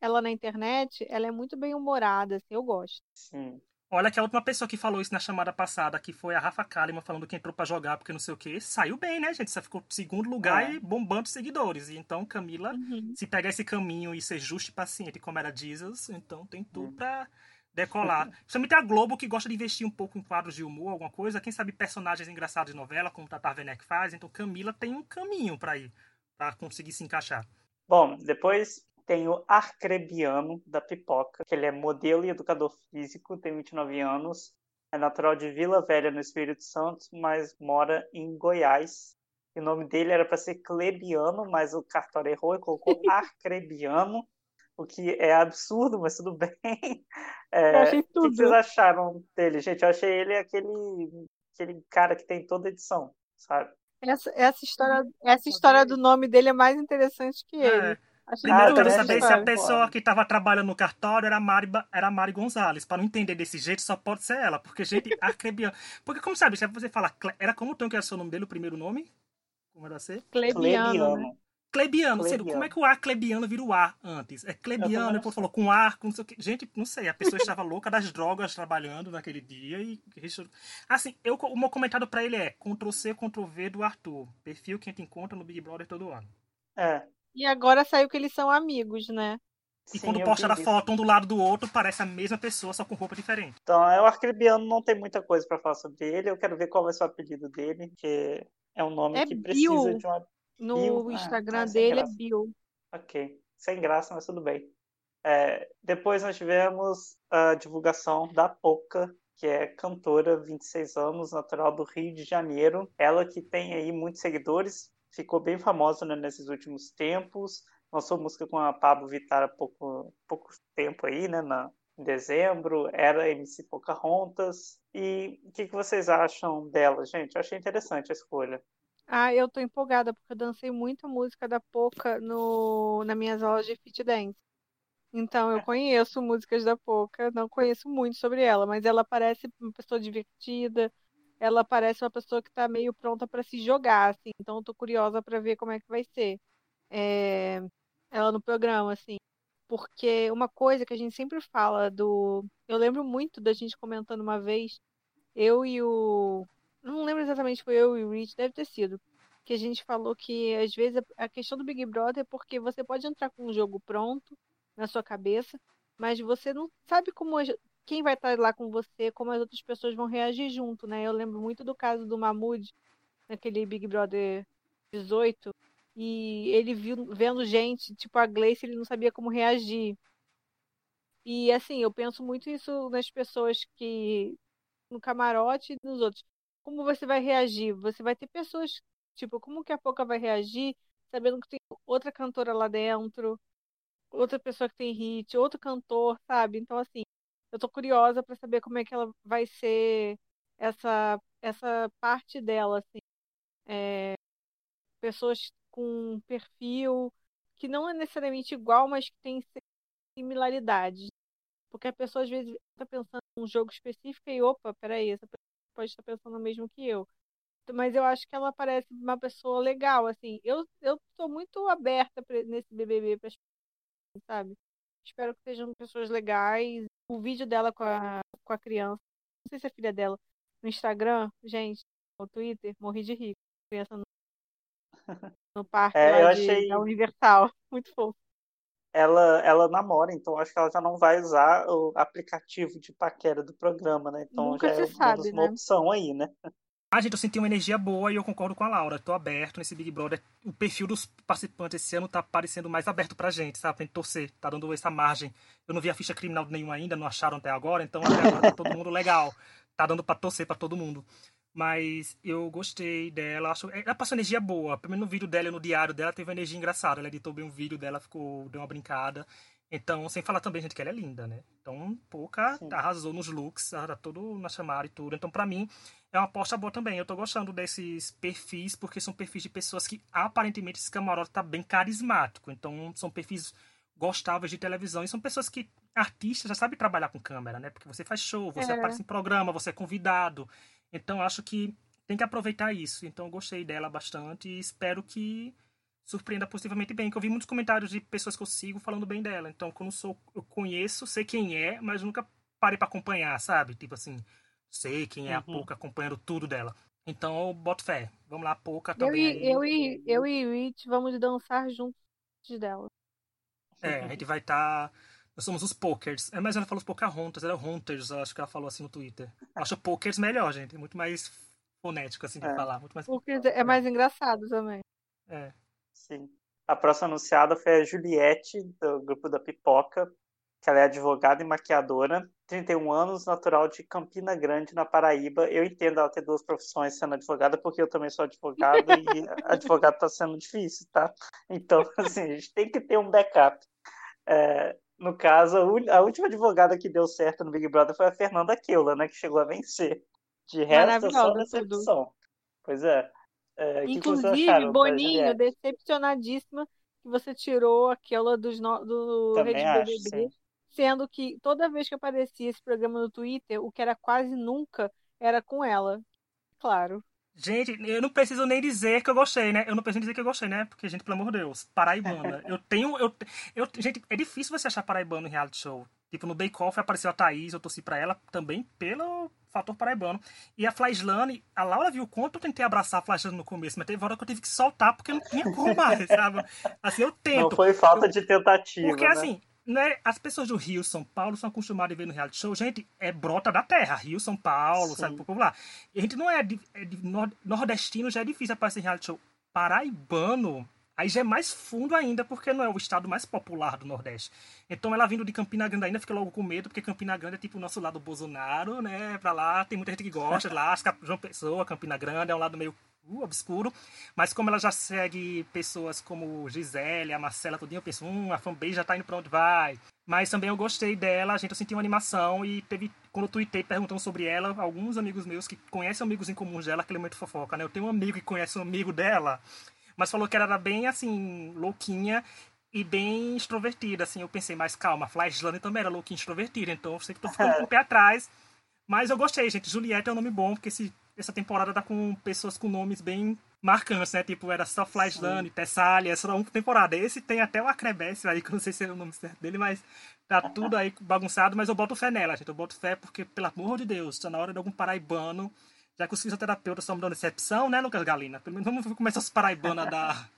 ela na internet, ela é muito bem humorada, assim. Eu gosto. Sim. Olha que a última pessoa que falou isso na chamada passada, que foi a Rafa Kalimann, falando que entrou pra jogar porque não sei o que, saiu bem, né, gente? Você ficou em segundo lugar É. e bombando seguidores. E então, Camila, Uhum. se pegar esse caminho e ser justo e paciente, como era Jesus, então tem tudo Hum. pra decolar. Principalmente a Globo, que gosta de investir um pouco em quadros de humor, alguma coisa. Quem sabe personagens engraçados de novela, como Tata Werneck faz. Então, Camila tem um caminho pra ir, pra conseguir se encaixar. Bom, depois tem o Arcrebiano da Pipoca, que ele é modelo e educador físico, tem 29 anos. É natural de Vila Velha, no Espírito Santo, mas mora em Goiás. E o nome dele era para ser Clebiano, mas o cartório errou e colocou Arcrebiano, o que é absurdo, mas tudo bem. É, achei O que tudo. vocês acharam dele, gente? Eu achei ele aquele, aquele cara que tem toda edição, sabe? Essa, essa história, essa história do nome dele é mais interessante que ele. É. Achei Primeiro eu quero saber se a que- pessoa que estava trabalhando no cartório era a Mari, era Mari Gonzalez. Para não entender desse jeito, só pode ser ela. Porque, gente, arcrebiano. Porque, como sabe, se você fala. Era como o Tom que era o seu nome dele, o primeiro nome? Como era ser? Clebiano, né? Clebiano, sei, Clebiano. como é que o A clebiano vira o A antes? É clebiano, depois falou com A, com não sei o quê. Gente, não sei, a pessoa estava louca das drogas trabalhando naquele dia e. Assim, eu, o meu comentário pra ele é Ctrl-C, Ctrl-V do Arthur. Perfil que a gente encontra no Big Brother todo ano. É. E agora saiu que eles são amigos, né? E sim, quando posta a foto um do lado do outro, parece a mesma pessoa, só com roupa diferente. Então, é, o Arcrebiano não tem muita coisa para falar sobre ele. Eu quero ver qual vai ser o apelido dele, que é um nome É que precisa Bill. de uma. No Bill, ah, Instagram ah, dele é. Bill. Ok. Sem graça, mas tudo bem. É, depois nós tivemos a divulgação da Poca, que é cantora, 26 anos, natural do Rio de Janeiro. Ela que tem aí muitos seguidores, ficou bem famosa né, nesses últimos tempos. Lançou música com a Pablo Vittar há pouco, pouco tempo aí, né? Na, em dezembro, era MC Pocahontas. E o que, que vocês acham dela, gente? Eu achei interessante a escolha. Ah, eu tô empolgada porque eu dancei muita música da Poca no, nas minhas aulas de fit dance. Então eu conheço músicas da Poca, não conheço muito sobre ela, mas ela parece uma pessoa divertida, ela parece uma pessoa que tá meio pronta para se jogar, assim. Então tô curiosa para ver como é que vai ser é, ela no programa, assim. Porque uma coisa que a gente sempre fala do. Eu lembro muito da gente comentando uma vez, eu e o. Não lembro exatamente, foi eu e o Rich, deve ter sido. Que a gente falou que às vezes a questão do Big Brother é porque você pode entrar com um jogo pronto na sua cabeça, mas você não sabe como quem vai estar lá com você, como as outras pessoas vão reagir junto, né? Eu lembro muito do caso do Mahmoud, naquele Big Brother 18, e ele viu, vendo gente, tipo a Gleice, ele não sabia como reagir. E assim, eu penso muito isso nas pessoas que no camarote e nos outros. Como você vai reagir? Você vai ter pessoas, tipo, como que a Poca vai reagir sabendo que tem outra cantora lá dentro, outra pessoa que tem hit, outro cantor, sabe? Então, assim, eu tô curiosa pra saber como é que ela vai ser essa essa parte dela, assim. É, pessoas com um perfil que não é necessariamente igual, mas que tem similaridades. Porque a pessoa às vezes está pensando num jogo específico e, opa, peraí, essa pessoa pode estar pensando o mesmo que eu. Mas eu acho que ela parece uma pessoa legal, assim. Eu, eu tô muito aberta pra- nesse BBB pra sabe? Espero que sejam pessoas legais. O vídeo dela com a, com a criança, não sei se é filha dela, no Instagram, gente, no Twitter, morri de rir. Criança no, no parque É, de- achei- da Universal. Muito fofo. ela, ela namora, então acho que ela já não vai usar o aplicativo de paquera do programa, né? Então Nunca já é sabe, uma né? opção aí, né? Ah, gente, eu senti uma energia boa e eu concordo com a Laura. Tô aberto nesse Big Brother. O perfil dos participantes esse ano tá parecendo mais aberto pra gente, sabe? Pra gente torcer. Tá dando essa margem. Eu não vi a ficha criminal nenhuma ainda, não acharam até agora, então até agora tá todo mundo legal. Tá dando pra torcer pra todo mundo. Mas eu gostei dela. Acho... Ela passou energia boa. Primeiro no vídeo dela, no diário dela, teve uma energia engraçada. Ela editou bem um vídeo dela, ficou, deu uma brincada. Então, sem falar também, gente, que ela é linda, né? Então, pouca Sim. arrasou nos looks, ela tá todo na chamada e tudo. Então, pra mim, é uma aposta boa também. Eu tô gostando desses perfis, porque são perfis de pessoas que aparentemente esse camarote tá bem carismático. Então, são perfis gostáveis de televisão. E são pessoas que, artistas, já sabem trabalhar com câmera, né? Porque você faz show, você É. aparece em programa, você é convidado. Então, acho que tem que aproveitar isso. Então, eu gostei dela bastante e espero que surpreenda positivamente bem. Que eu vi muitos comentários de pessoas que eu sigo falando bem dela. Então, quando sou, eu conheço, sei quem é, mas nunca parei pra acompanhar, sabe? Tipo assim, sei quem é a Uhum. Pouca acompanhando tudo dela. Então, eu boto fé. Vamos lá, Pouca Eu também. e, aí. eu, e, eu e Rich vamos dançar juntos dela. É, a gente vai estar. Nós somos os pokers. É, mas ela falou os Pocahontas, era Hunters, eu acho que ela falou assim no Twitter. Eu acho pokers melhor, gente. É muito mais fonético, assim, de É. falar. Muito mais. Porque é mais engraçado também. É. Sim. A próxima anunciada foi a Juliette, do grupo da Pipoca. que ela é advogada e maquiadora, 31 anos, natural de Campina Grande, na Paraíba. Eu entendo ela ter duas profissões sendo advogada, porque eu também sou advogado e advogado está sendo difícil, tá? Então, assim, a gente tem que ter um backup. É, no caso, a, última advogada que deu certo no Big Brother foi a Fernanda Keula, né, que chegou a vencer. De resto, é só decepção. Pois é. É Inclusive, Boninho, decepcionadíssima que você tirou aquela dos no... do Também Rede BBB. Sim sendo que toda vez que aparecia esse programa no Twitter, o que era quase nunca era com ela. Claro. Gente, eu não preciso nem dizer que eu gostei, né? Eu não preciso dizer que eu gostei, né? Porque, gente, pelo amor de Deus, paraibana. eu tenho. Eu, eu, gente, é difícil você achar paraibano em reality show. Tipo, no Bake Off apareceu a Thaís, eu torci pra ela também pelo fator paraibano. E a Flaislane, a Laura viu o quanto eu tentei abraçar a Flaislane no começo, mas teve hora que eu tive que soltar porque não tinha como mais, sabe? Assim, eu tento. Não foi falta eu, de tentativa. Porque, né? assim, né, as pessoas do Rio, São Paulo, são acostumadas a ver no reality show, gente, é brota da terra, Rio, São Paulo, Sim. sabe, popular. E a gente não é, é de nordestino, já é difícil aparecer em reality show. Paraibano, aí já é mais fundo ainda, porque não é o estado mais popular do Nordeste. Então ela vindo de Campina Grande ainda fica logo com medo, porque Campina Grande é tipo o nosso lado Bolsonaro, né, pra lá, tem muita gente que gosta, lá, João Pessoa, Campina Grande, é um lado meio uh, obscuro, mas como ela já segue pessoas como Gisele, a Marcela, tudinho, eu penso, hum, a fanbase já tá indo pra onde vai. Mas também eu gostei dela, a gente, eu senti uma animação e teve, quando eu tuitei perguntando sobre ela, alguns amigos meus que conhecem amigos em comuns dela, aquele momento fofoca, né? Eu tenho um amigo que conhece um amigo dela, mas falou que ela era bem, assim, louquinha e bem extrovertida, assim. Eu pensei, mas calma, a Flashland também era louquinha e extrovertida, então eu sei que tô ficando com o pé atrás. Mas eu gostei, gente. Juliette é um nome bom, porque esse essa temporada tá com pessoas com nomes bem marcantes, né? Tipo, era só Flashland, Tessália, essa uma temporada. Esse tem até o Acrebécio aí, que eu não sei se é o nome certo dele, mas tá tudo aí bagunçado, mas eu boto fé nela, gente. Eu boto fé porque, pelo amor de Deus, tá na hora de algum paraibano, já que os fisioterapeutas estão dando excepção, né, Lucas Galina? Pelo menos vamos começar os paraibanos a dar,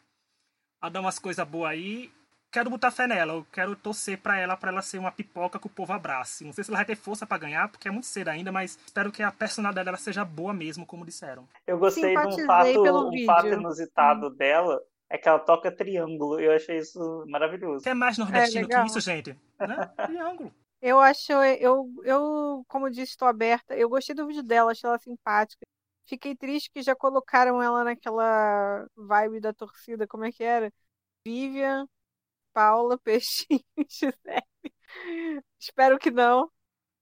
a dar umas coisas boas aí quero botar fé nela, eu quero torcer para ela, para ela ser uma pipoca que o povo abrace. Não sei se ela vai ter força para ganhar, porque é muito cedo ainda, mas espero que a personalidade dela seja boa mesmo, como disseram. Eu gostei de um fato, um fato inusitado hum. dela, é que ela toca triângulo. Eu achei isso maravilhoso. É mais nordestino é que isso, gente. Né? triângulo. Eu acho, eu, eu, como disse, estou aberta. Eu gostei do vídeo dela, achei ela simpática. Fiquei triste que já colocaram ela naquela vibe da torcida, como é que era? Vivian, Paula Peixinho Giuseppe. Espero que não.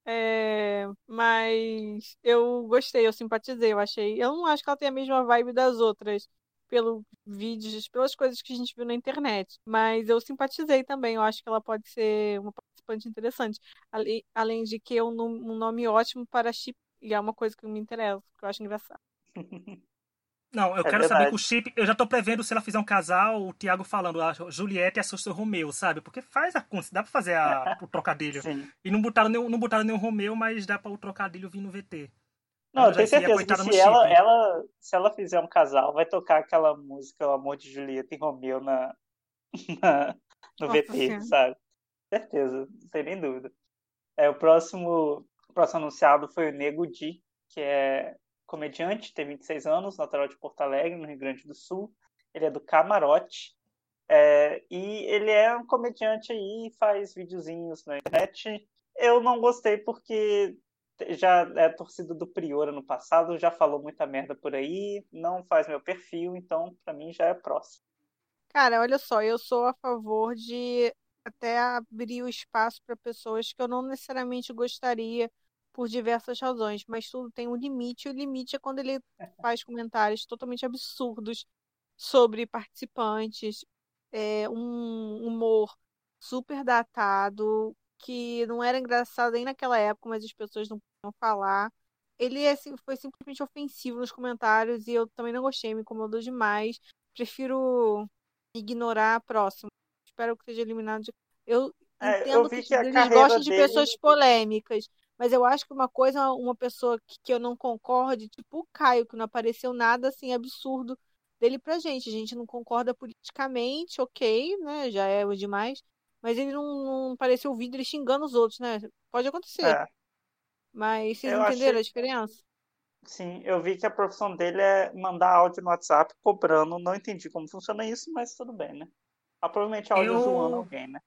É, mas eu gostei, eu simpatizei, eu achei. Eu não acho que ela tem a mesma vibe das outras, pelos vídeos, pelas coisas que a gente viu na internet. Mas eu simpatizei também, eu acho que ela pode ser uma participante interessante. Além, além de que é um, um nome ótimo para chip, e é uma coisa que me interessa, que eu acho engraçado. Não, eu é quero verdade. saber que o chip. Eu já tô prevendo se ela fizer um casal, o Thiago falando, a Juliette e a Sousa Romeu, sabe? Porque faz a. Dá pra fazer a, o trocadilho. Sim. E não botaram, nenhum, não botaram nenhum Romeu, mas dá pra o trocadilho vir no VT. Não, eu tenho certeza que se ela, ela, se ela fizer um casal, vai tocar aquela música, O Amor de Julieta e Romeu na, na no Nossa, VT, sim. sabe? Certeza, tem nem dúvida. É, o próximo, próximo anunciado foi o Nego Di, que é comediante, tem 26 anos, natural de Porto Alegre, no Rio Grande do Sul. Ele é do Camarote. É, e ele é um comediante aí, faz videozinhos na internet. Eu não gostei porque já é torcida do Prior no passado, já falou muita merda por aí, não faz meu perfil, então para mim já é próximo. Cara, olha só, eu sou a favor de até abrir o espaço para pessoas que eu não necessariamente gostaria por diversas razões, mas tudo tem um limite, e o limite é quando ele faz comentários totalmente absurdos sobre participantes, é, um humor super datado, que não era engraçado nem naquela época, mas as pessoas não podiam falar. Ele é, foi simplesmente ofensivo nos comentários e eu também não gostei, me incomodou demais. Prefiro ignorar a próxima. Espero que seja eliminado de. Eu é, entendo eu que, que eles gostam de pessoas polêmicas, mas eu acho que uma coisa, uma pessoa que, que eu não concorde, tipo o Caio, que não apareceu nada assim absurdo dele pra gente. A gente não concorda politicamente, ok, né? Já é o demais. Mas ele não, não apareceu o vídeo ele xingando os outros, né? Pode acontecer. É. Mas vocês eu entenderam achei... a diferença? Sim, eu vi que a profissão dele é mandar áudio no WhatsApp cobrando. Não entendi como funciona isso, mas tudo bem, né? Ah, provavelmente áudio eu... zoando alguém, né?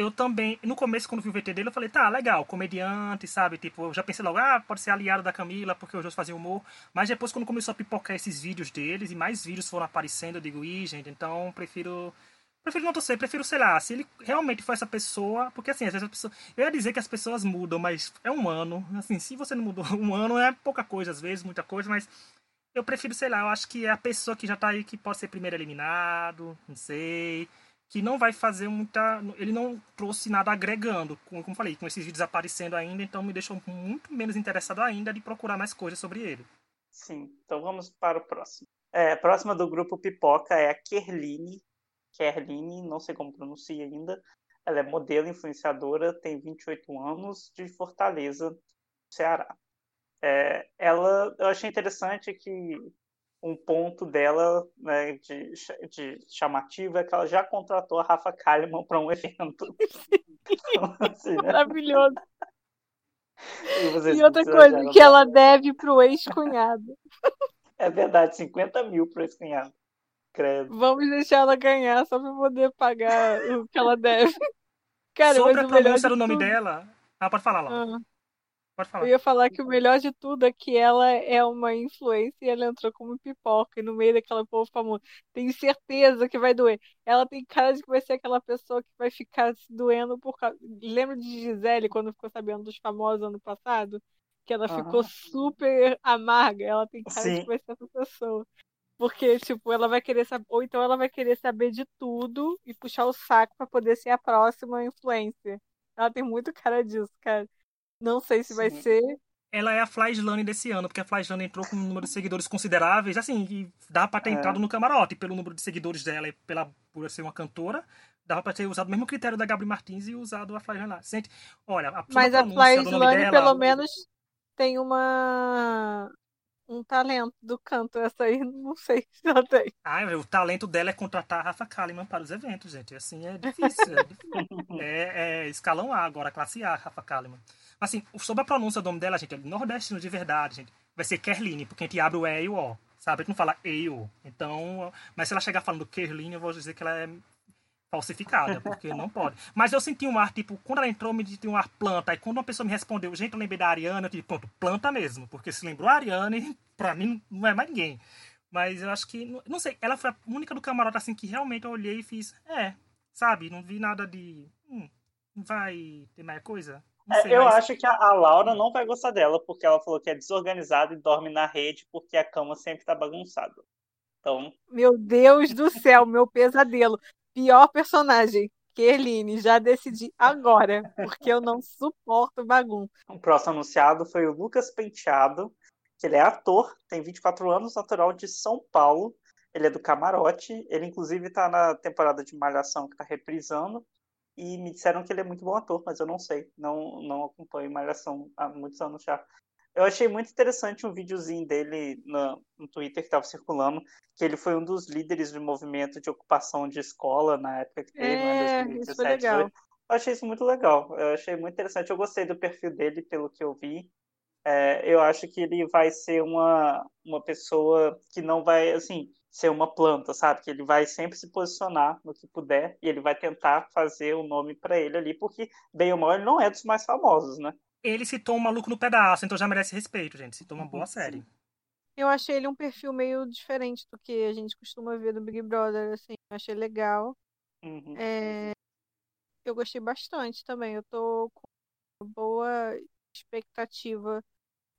eu também, no começo, quando vi o VT dele, eu falei, tá, legal, comediante, sabe? Tipo, eu já pensei logo, ah, pode ser aliado da Camila, porque os dois faziam humor. Mas depois, quando começou a pipocar esses vídeos deles, e mais vídeos foram aparecendo, eu digo, ih, gente, então prefiro. Prefiro não torcer, prefiro, sei lá, se ele realmente for essa pessoa. Porque assim, às vezes a pessoa. Eu ia dizer que as pessoas mudam, mas é um ano. Assim, se você não mudou um ano, é pouca coisa, às vezes, muita coisa, mas eu prefiro, sei lá, eu acho que é a pessoa que já tá aí que pode ser primeiro eliminado, não sei que não vai fazer muita. Ele não trouxe nada agregando, como, como falei, com esses vídeos aparecendo ainda, então me deixou muito menos interessado ainda de procurar mais coisas sobre ele. Sim, então vamos para o próximo. É, a próxima do grupo Pipoca é a Kerline. Kerline, não sei como pronuncia ainda. Ela é modelo, influenciadora, tem 28 anos, de Fortaleza, Ceará. É, ela, eu achei interessante que um ponto dela né, de, de chamativo é que ela já contratou a Rafa Kalimann para um evento. então, assim, né? Maravilhoso. E, e outra coisa, que ela deve para o ex-cunhado. É verdade, 50 mil para o ex-cunhado. Credo. Vamos deixar ela ganhar só para poder pagar o que ela deve. Cara, Sobre a pronúncia do nome dela. Ah, pode falar lá. Ah. Pode falar. Eu ia falar que o melhor de tudo é que ela é uma influência e ela entrou como pipoca e no meio daquela povo famoso. Tenho certeza que vai doer. Ela tem cara de que vai ser aquela pessoa que vai ficar se doendo por causa. Lembra de Gisele quando ficou sabendo dos famosos ano passado? Que ela uhum. ficou super amarga. Ela tem cara Sim. de que vai ser essa pessoa. Porque, tipo, ela vai querer saber. Ou então ela vai querer saber de tudo e puxar o saco para poder ser a próxima influência. Ela tem muito cara disso, cara. Não sei se Sim. vai ser. Ela é a Flyslane desse ano, porque a Flyslane entrou com um número de seguidores consideráveis, assim, e dá pra ter é. entrado no camarote pelo número de seguidores dela e pela, por ser uma cantora. Dava pra ter usado o mesmo critério da Gabriel Martins e usado a Flyslane lá. Sente, olha, a Mas a Flyslane, pelo menos, tem uma um talento do canto. Essa aí não sei se ela tem. Ah, o talento dela é contratar a Rafa Kalimann para os eventos, gente. Assim é difícil. é, difícil. é, é, escalão A agora, classe A, Rafa Kalimann. Assim, sobre a pronúncia do nome dela, gente, é nordestino de verdade, gente. Vai ser Kerline, porque a gente abre o E e o O. Sabe? A gente não fala E e O. Então, mas se ela chegar falando Kerline, eu vou dizer que ela é falsificada, porque não pode. Mas eu senti um ar, tipo, quando ela entrou, me disse um ar planta. Aí quando uma pessoa me respondeu, gente, eu lembrei da Ariana, eu disse, pronto, planta mesmo. Porque se lembrou a Ariane, pra mim não é mais ninguém. Mas eu acho que, não sei, ela foi a única do camarote, assim, que realmente eu olhei e fiz, é, sabe? Não vi nada de, hum, vai ter mais coisa? É, eu acho que a, a, Laura não vai gostar dela, porque ela falou que é desorganizada e dorme na rede porque a cama sempre tá bagunçada. Então. Meu Deus do céu, meu pesadelo. Pior personagem. Kerline, já decidi agora, porque eu não suporto bagunça. O próximo anunciado foi o Lucas Penteado, que ele é ator, tem 24 anos, natural de São Paulo. Ele é do Camarote. Ele, inclusive, está na temporada de Malhação que está reprisando e me disseram que ele é muito bom ator, mas eu não sei, não, não acompanho Malhação há muitos anos já. Eu achei muito interessante um videozinho dele no, no Twitter que estava circulando, que ele foi um dos líderes do movimento de ocupação de escola na época que teve, é, né, 2017. Isso foi legal. Eu achei isso muito legal, eu achei muito interessante, eu gostei do perfil dele, pelo que eu vi. É, eu acho que ele vai ser uma, uma pessoa que não vai, assim, ser uma planta, sabe? Que ele vai sempre se posicionar no que puder e ele vai tentar fazer o um nome para ele ali, porque bem ou mal ele não é dos mais famosos, né? Ele citou um maluco no pedaço, então já merece respeito, gente. Citou uma boa série. Eu achei ele um perfil meio diferente do que a gente costuma ver do Big Brother, assim. Eu achei legal. Uhum. É... Eu gostei bastante também. Eu tô com boa expectativa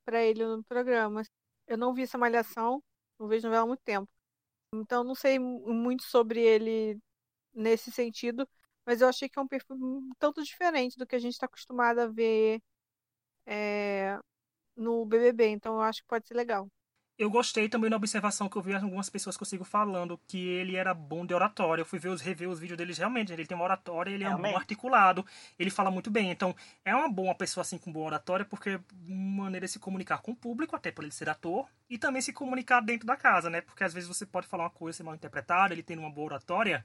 para ele no programa. Eu não vi essa malhação, não vejo novela há muito tempo. Então não sei muito sobre ele nesse sentido, mas eu achei que é um perfil um tanto diferente do que a gente está acostumado a ver é, no BBB. Então eu acho que pode ser legal. Eu gostei também da observação que eu vi algumas pessoas consigo falando que ele era bom de oratória. Eu fui ver os rever os vídeos deles realmente. Ele tem uma oratória, ele é um bom articulado, ele fala muito bem. Então, é uma boa pessoa assim com boa oratória, porque é uma maneira de se comunicar com o público, até por ele ser ator, e também se comunicar dentro da casa, né? Porque às vezes você pode falar uma coisa ser mal interpretada, ele tem uma boa oratória,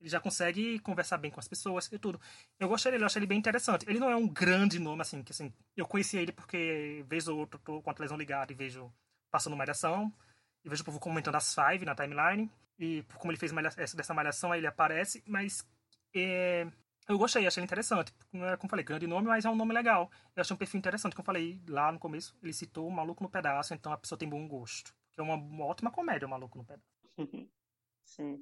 ele já consegue conversar bem com as pessoas e tudo. Eu gostei dele, eu achei ele bem interessante. Ele não é um grande nome, assim, que assim, eu conheci ele porque vez ou outra tô com a televisão ligada e vejo passando malhação. E vejo o povo comentando as Five na timeline. E como ele fez essa, dessa malhação, aí ele aparece. Mas é, Eu gostei, achei interessante. Não é como eu falei, grande nome, mas é um nome legal. Eu achei um perfil interessante, como eu falei lá no começo. Ele citou o Maluco no Pedaço, então a pessoa tem bom gosto. É uma, uma ótima comédia, o Maluco no Pedaço. Sim.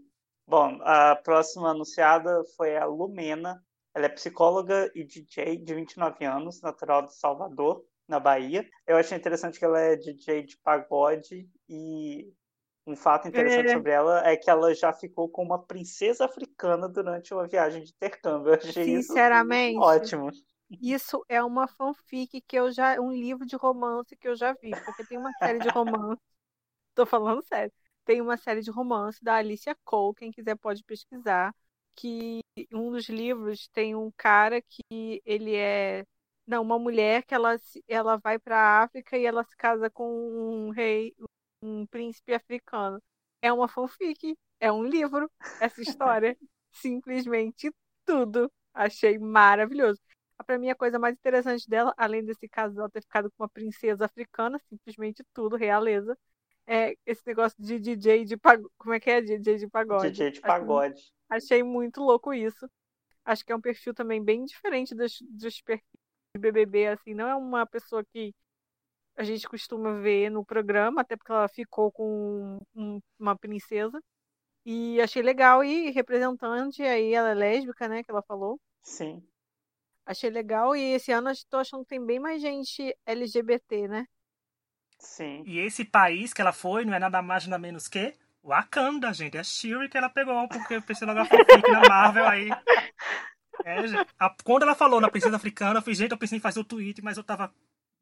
Bom, a próxima anunciada foi a Lumena. Ela é psicóloga e DJ de 29 anos, natural de Salvador, na Bahia. Eu achei interessante que ela é DJ de pagode e um fato interessante é. sobre ela é que ela já ficou com uma princesa africana durante uma viagem de intercâmbio. Eu achei Sinceramente, isso ótimo. Isso é uma fanfic que eu já. um livro de romance que eu já vi, porque tem uma série de romance. Tô falando sério. Tem uma série de romance da Alicia Cole, quem quiser pode pesquisar. Que um dos livros tem um cara que ele é. Não, uma mulher que ela, ela vai para a África e ela se casa com um rei, um príncipe africano. É uma fanfic, é um livro, essa história. Simplesmente tudo. Achei maravilhoso. Para mim, a coisa mais interessante dela, além desse caso dela ter ficado com uma princesa africana, simplesmente tudo, realeza, é esse negócio de DJ de pagode. Como é que é? DJ de pagode. DJ de pagode. Achei, achei muito louco isso. Acho que é um perfil também bem diferente dos, dos perfis de BBB, assim. Não é uma pessoa que a gente costuma ver no programa, até porque ela ficou com um, uma princesa. E achei legal e representante aí, ela é lésbica, né, que ela falou. Sim. Achei legal e esse ano estou achando que tem bem mais gente LGBT, né? Sim. E esse país que ela foi não é nada mais nada menos que Wakanda, gente. É Shuri que ela pegou, porque eu pensei logo a fanfic na Marvel aí. É, a, quando ela falou na princesa africana, eu fiz, gente, eu pensei em fazer o tweet, mas eu tava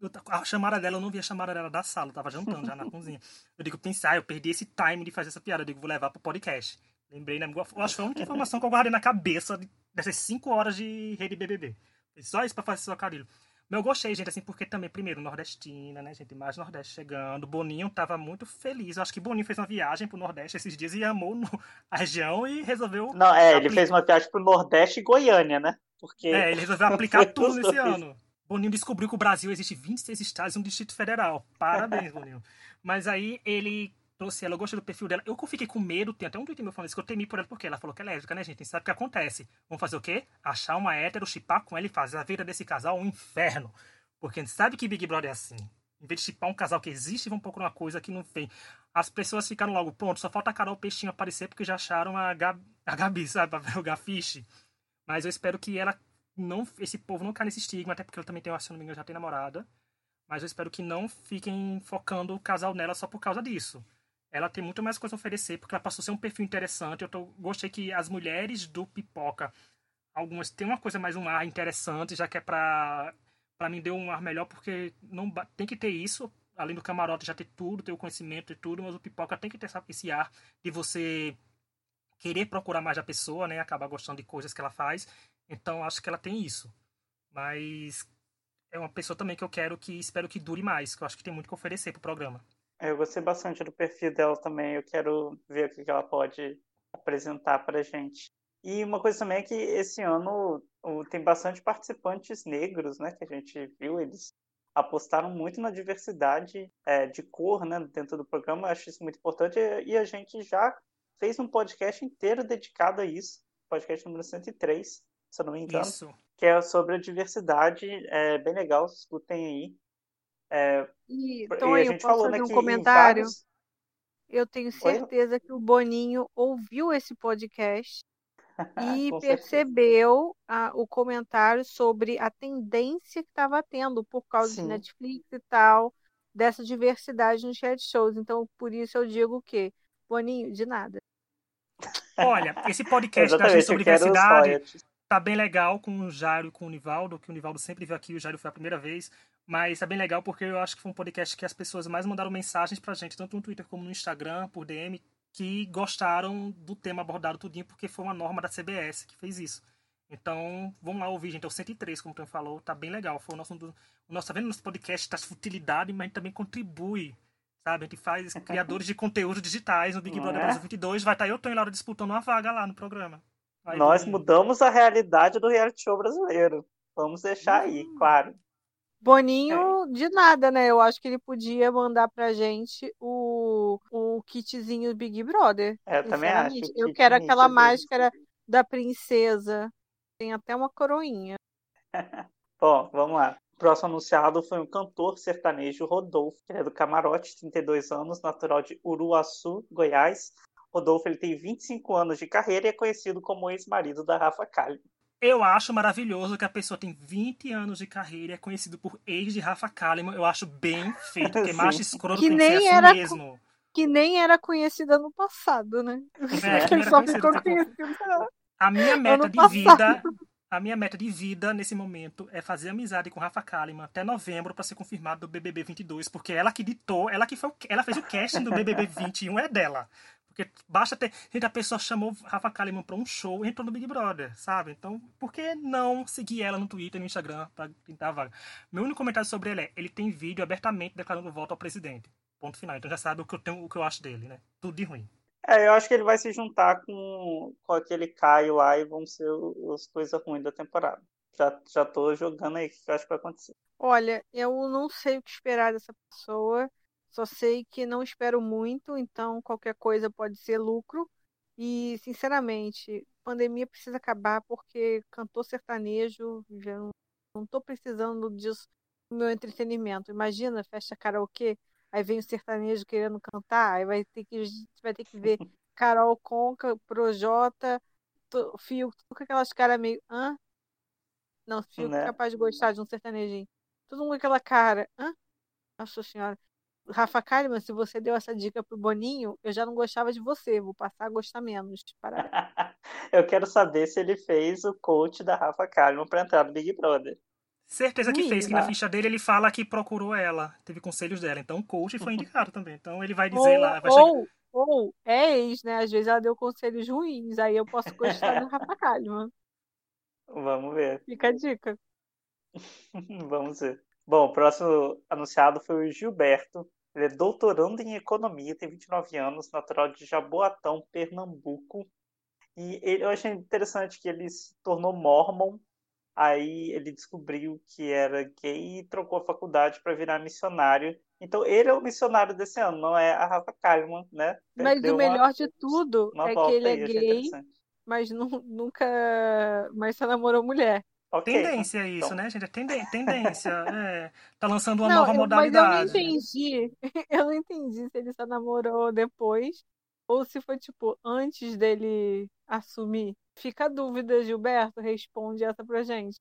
eu, a chamada dela, eu não vi a chamada dela da sala, eu tava jantando já na cozinha. Eu digo, pensar, eu perdi esse time de fazer essa piada, eu digo, vou levar pro podcast. Lembrei, né? Eu acho que foi a única informação que eu guardei na cabeça dessas 5 horas de rede BBB. Só isso pra fazer seu carilho. Mas eu gostei, gente, assim, porque também, primeiro, nordestina, né, gente? Mais Nordeste chegando. Boninho tava muito feliz. Eu acho que Boninho fez uma viagem pro Nordeste esses dias e amou no, a região e resolveu. Não, é, aplicar... ele fez uma viagem pro Nordeste e Goiânia, né? Porque... É, ele resolveu aplicar tudo nesse ano. Boninho descobriu que o Brasil existe 26 estados e um Distrito Federal. Parabéns, Boninho. Mas aí ele trouxe ela, eu gostei do perfil dela. Eu fiquei com medo, tem até um tweet meu falando isso, que eu temi por ela, porque ela falou que é lésbica, né, gente? A gente sabe o que acontece. Vamos fazer o quê? Achar uma hétero, chipar com ela e fazer a vida desse casal um inferno. Porque a gente sabe que Big Brother é assim. Em vez de chipar um casal que existe, vão procurar uma coisa que não tem. As pessoas ficaram logo, pronto, só falta a Carol Peixinho aparecer porque já acharam a, Gab... a Gabi, sabe, o Gafiche. Mas eu espero que ela não, esse povo não caia nesse estigma, até porque ela também tem, se não me engano, já tem namorada. Mas eu espero que não fiquem focando o casal nela só por causa disso. Ela tem muito mais coisa a oferecer, porque ela passou a ser um perfil interessante. Eu tô, gostei que as mulheres do Pipoca, algumas têm uma coisa mais um ar interessante, já que é pra. Pra mim deu um ar melhor, porque não tem que ter isso. Além do camarote já ter tudo, ter o conhecimento e tudo, mas o Pipoca tem que ter esse ar de você querer procurar mais a pessoa, né? Acabar gostando de coisas que ela faz. Então acho que ela tem isso. Mas é uma pessoa também que eu quero que espero que dure mais, que eu acho que tem muito que oferecer pro programa. Eu gostei bastante do perfil dela também. Eu quero ver o que ela pode apresentar pra gente. E uma coisa também é que esse ano tem bastante participantes negros, né? Que a gente viu, eles apostaram muito na diversidade é, de cor, né? Dentro do programa. Eu acho isso muito importante. E a gente já fez um podcast inteiro dedicado a isso. Podcast número 103, se eu não me engano. Isso. Que é sobre a diversidade. É bem legal, escutem aí. É, e, então, e a gente falou né, um comentário. Vários... Eu tenho certeza Oi? que o Boninho ouviu esse podcast e percebeu a, o comentário sobre a tendência que estava tendo por causa Sim. de Netflix e tal, dessa diversidade nos reality shows. Então, por isso eu digo que, Boninho, de nada. Olha, esse podcast da gente sobre diversidade tá bem legal com o Jairo e com o Nivaldo, que o Nivaldo sempre veio aqui, o Jairo foi a primeira vez, mas tá bem legal porque eu acho que foi um podcast que as pessoas mais mandaram mensagens pra gente, tanto no Twitter como no Instagram, por DM, que gostaram do tema abordado tudinho, porque foi uma norma da CBS que fez isso. Então, vamos lá ouvir, gente. É o 103, como o Tom falou, tá bem legal. Foi o nosso, o nosso tá vendo nosso podcast traz futilidade, mas a gente também contribui sabe? A gente faz criadores de conteúdo digitais no Big Brother é? Brasil 22. Vai estar tá eu, Tom e Laura disputando uma vaga lá no programa. Nós mudamos a realidade do reality show brasileiro. Vamos deixar aí, hum. claro. Boninho, é. de nada, né? Eu acho que ele podia mandar pra gente o, o kitzinho Big Brother. É, eu também acho. Eu quero aquela máscara da princesa. Tem até uma coroinha. Bom, vamos lá. O próximo anunciado foi um cantor sertanejo Rodolfo, que é do Camarote, 32 anos, natural de Uruaçu, Goiás. Rodolfo ele tem 25 anos de carreira e é conhecido como ex-marido da Rafa Kalimann. Eu acho maravilhoso que a pessoa tem 20 anos de carreira e é conhecido por ex de Rafa Kalimann. Eu acho bem feito, porque macho escroto que tem nem que ser era assim mesmo. Que nem era conhecida no passado, né? É, que Só ficou tipo, conhecida. A minha meta de passado. vida, a minha meta de vida nesse momento é fazer amizade com Rafa Kalimann até novembro para ser confirmado do BBB 22, porque ela que ditou, ela que foi, o- ela fez o casting do BBB 21 é dela. Porque basta ter, gente, a pessoa chamou Rafa Kalimann para um show e entrou no Big Brother, sabe? Então, por que não seguir ela no Twitter e no Instagram para tentar a vaga? Meu único comentário sobre ele é, ele tem vídeo abertamente declarando voto ao presidente. Ponto final. Então já sabe o que eu tenho, o que eu acho dele, né? Tudo de ruim. É, eu acho que ele vai se juntar com, com aquele Caio lá e vão ser as coisas ruins da temporada. Já, já tô jogando aí o que eu acho que vai acontecer. Olha, eu não sei o que esperar dessa pessoa. Só sei que não espero muito, então qualquer coisa pode ser lucro. E, sinceramente, pandemia precisa acabar porque cantor sertanejo, já não, tô precisando disso no meu entretenimento. Imagina, festa karaokê, aí vem o sertanejo querendo cantar, aí vai ter que, vai ter que ver Carol Conca, Projota, tudo com aquelas caras meio. Hã? Não, Fiuk é Né? capaz de gostar de um sertanejinho. Todo mundo com aquela cara. Hã? Nossa senhora. Rafa Kalimann, se você deu essa dica pro Boninho, eu já não gostava de você. Vou passar a gostar menos. Parabéns. Eu quero saber se ele fez o coach da Rafa Kalimann para entrar no Big Brother. Certeza que fez, que na ficha dele ele fala que procurou ela, teve conselhos dela. Então o coach foi indicado também. Então ele vai dizer Ou, lá, vai chegar. ou, ou é ex, né? Às vezes ela deu conselhos ruins. Aí eu posso gostar do Rafa Kalimann. Vamos ver. Fica a dica. Vamos ver. Bom, o próximo anunciado foi o Gilberto. Ele é doutorando em economia, tem 29 anos, natural de Jaboatão, Pernambuco. E ele, eu achei interessante que ele se tornou mormon. Aí ele descobriu que era gay e trocou a faculdade para virar missionário. Então ele é o missionário desse ano, não é a Rafa Kalimann, né? Mas Deu o uma- melhor de tudo uma é que ele é gay, mas nu- nunca. Mas só namorou mulher. Ok, Tendência isso, então. né, gente? É tenden- tendência. É. Tá lançando uma Não, nova eu- mas eu não modalidade. entendi. Eu não entendi se ele só namorou depois ou se foi, tipo, antes dele assumir. Fica a dúvida, Gilberto, responde essa pra gente.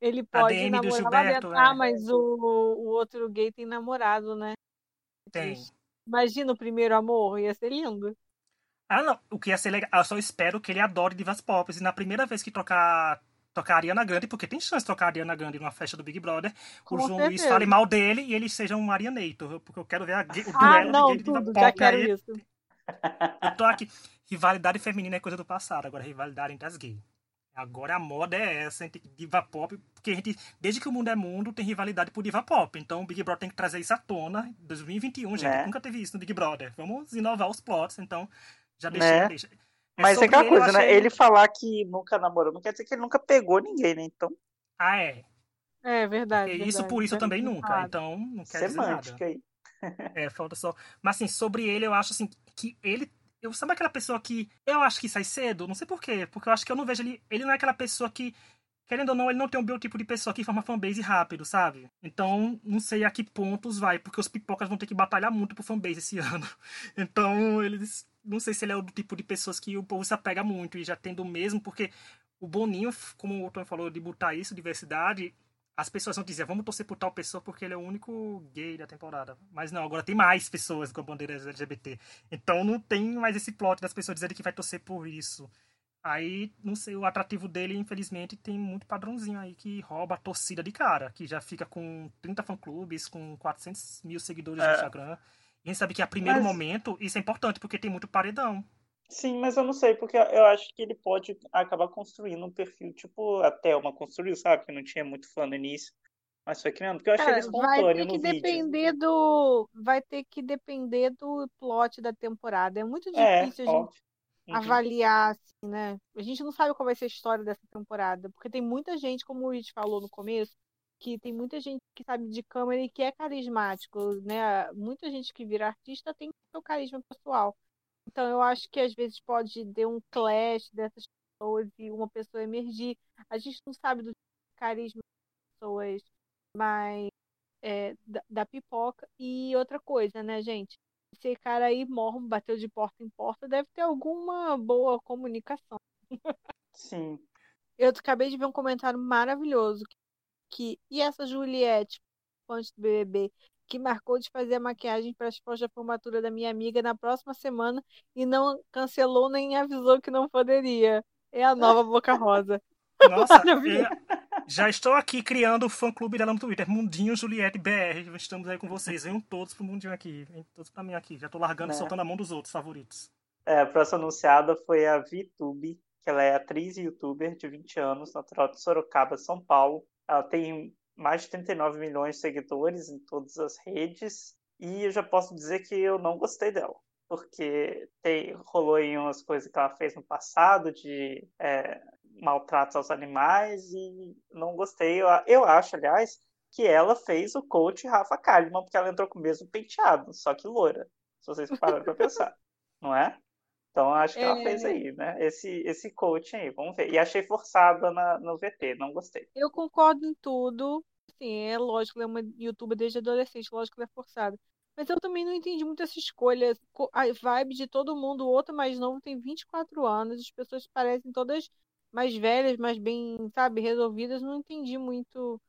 Ele pode DM do namorar lá Gilberto, dentro. é. Ah, mas o, o outro gay tem namorado, né? Tem. Imagina o primeiro amor, ia ser lindo. Ah, não. O que ia ser legal. Eu só espero que ele adore divas pop. E na primeira vez que tocar. Tocar a Ariana Grande, porque tem chance de tocar a Ariana Grande numa festa do Big Brother. Com o João Luiz fale mal dele e ele seja um Arianator. Porque eu quero ver a o Ah, duelo não, de tudo, já quero aí. isso. Eu tô aqui. Rivalidade feminina é coisa do passado, agora rivalidade entre as gays. Agora a moda é essa, entre diva pop, porque a gente, desde que o mundo é mundo, tem rivalidade por diva pop. Então o Big Brother tem que trazer isso à tona. 2021, gente, Né? nunca teve isso no Big Brother. Vamos inovar os plots, então já deixei. Né? deixa. É Mas é aquela ele, eu coisa, né? achei- Ele falar que nunca namorou não quer dizer que ele nunca pegou ninguém, né? Então, Ah, é. É verdade. E isso verdade. por isso Bem também nunca. falado. Então não quer dizer nada. semântica aí. É, falta só. Mas assim, sobre ele, eu acho assim que ele. Eu sabe aquela pessoa que. Eu acho que sai cedo? Não sei por quê. Porque eu acho que eu não vejo ele. Ele não é aquela pessoa que. Querendo ou não, ele não tem o biotipo de pessoa que forma fanbase rápido, sabe? Então, não sei a que pontos vai, porque os pipocas vão ter que batalhar muito pro fanbase esse ano. Então, eles. Não sei se ele é o do tipo de pessoas que o povo se apega muito e já tendo o mesmo, porque o Boninho, como o Tom falou, de botar isso, diversidade, as pessoas vão dizer, vamos torcer por tal pessoa porque ele é o único gay da temporada. Mas não, agora tem mais pessoas com a bandeira LGBT. Então não tem mais esse plot das pessoas dizerem que vai torcer por isso. Aí, não sei, o atrativo dele, infelizmente, tem muito padrãozinho aí que rouba a torcida de cara, que já fica com 30 fã-clubes, com 400 mil seguidores no É. Instagram. E a gente sabe que a primeiro Mas- momento, isso é importante, porque tem muito paredão. Sim, mas eu não sei, porque eu acho que ele pode acabar construindo um perfil, tipo a Thelma construiu, sabe? Que não tinha muito fã no início, mas foi criando. Porque eu achei Cara, ele vai espontâneo ter no que vídeo. depender do. Vai ter que depender do plot da temporada. É muito É, difícil a gente. Uhum. avaliar, assim, né? A gente não sabe qual vai ser a história dessa temporada, porque tem muita gente, como o Rich falou no começo, que tem muita gente que sabe de câmera e que é carismático, né? Muita gente que vira artista tem seu carisma pessoal. Então eu acho que às vezes pode ter um clash dessas pessoas e uma pessoa emergir. A gente não sabe do carisma das pessoas, mas é, da, da, pipoca. E outra coisa, né, gente? Esse cara aí morre, bateu de porta em porta, deve ter alguma boa comunicação. Sim. Eu acabei de ver um comentário maravilhoso que, que e essa Juliette, antes do BBB, que marcou de fazer a maquiagem para as fotos da formatura da minha amiga na próxima semana e não cancelou nem avisou que não poderia. É a nova Boca Rosa. Nossa, já estou aqui criando o fã-clube dela no Twitter, Mundinho Juliette BR. Estamos aí com vocês. Venham todos pro Mundinho aqui. Venham todos pra mim aqui. Já estou largando e né? soltando a mão dos outros favoritos. É, a próxima anunciada foi a VTube, que ela é atriz e youtuber de 20 anos, natural de Sorocaba, São Paulo. Ela tem mais de 39 milhões de seguidores em todas as redes. E eu já posso dizer que eu não gostei dela. Porque tem, rolou em umas coisas que ela fez no passado de é, maltratos aos animais e não gostei. Eu, eu acho, aliás, que ela fez o coach Rafa Kalimann, porque ela entrou com o mesmo penteado, só que loira. Se vocês pararam pra pensar, não é? Então acho que é... ela fez aí, né? Esse, esse coaching aí, vamos ver. E achei forçada na, no VT, não gostei. Eu concordo em tudo. Sim, é lógico, ela é uma youtuber desde adolescente, lógico que ela é forçada. Mas eu também não entendi muito essa escolha. A vibe de todo mundo, o outro mais novo tem 24 anos, as pessoas parecem todas mais velhas, mais bem, sabe, resolvidas. Não entendi muito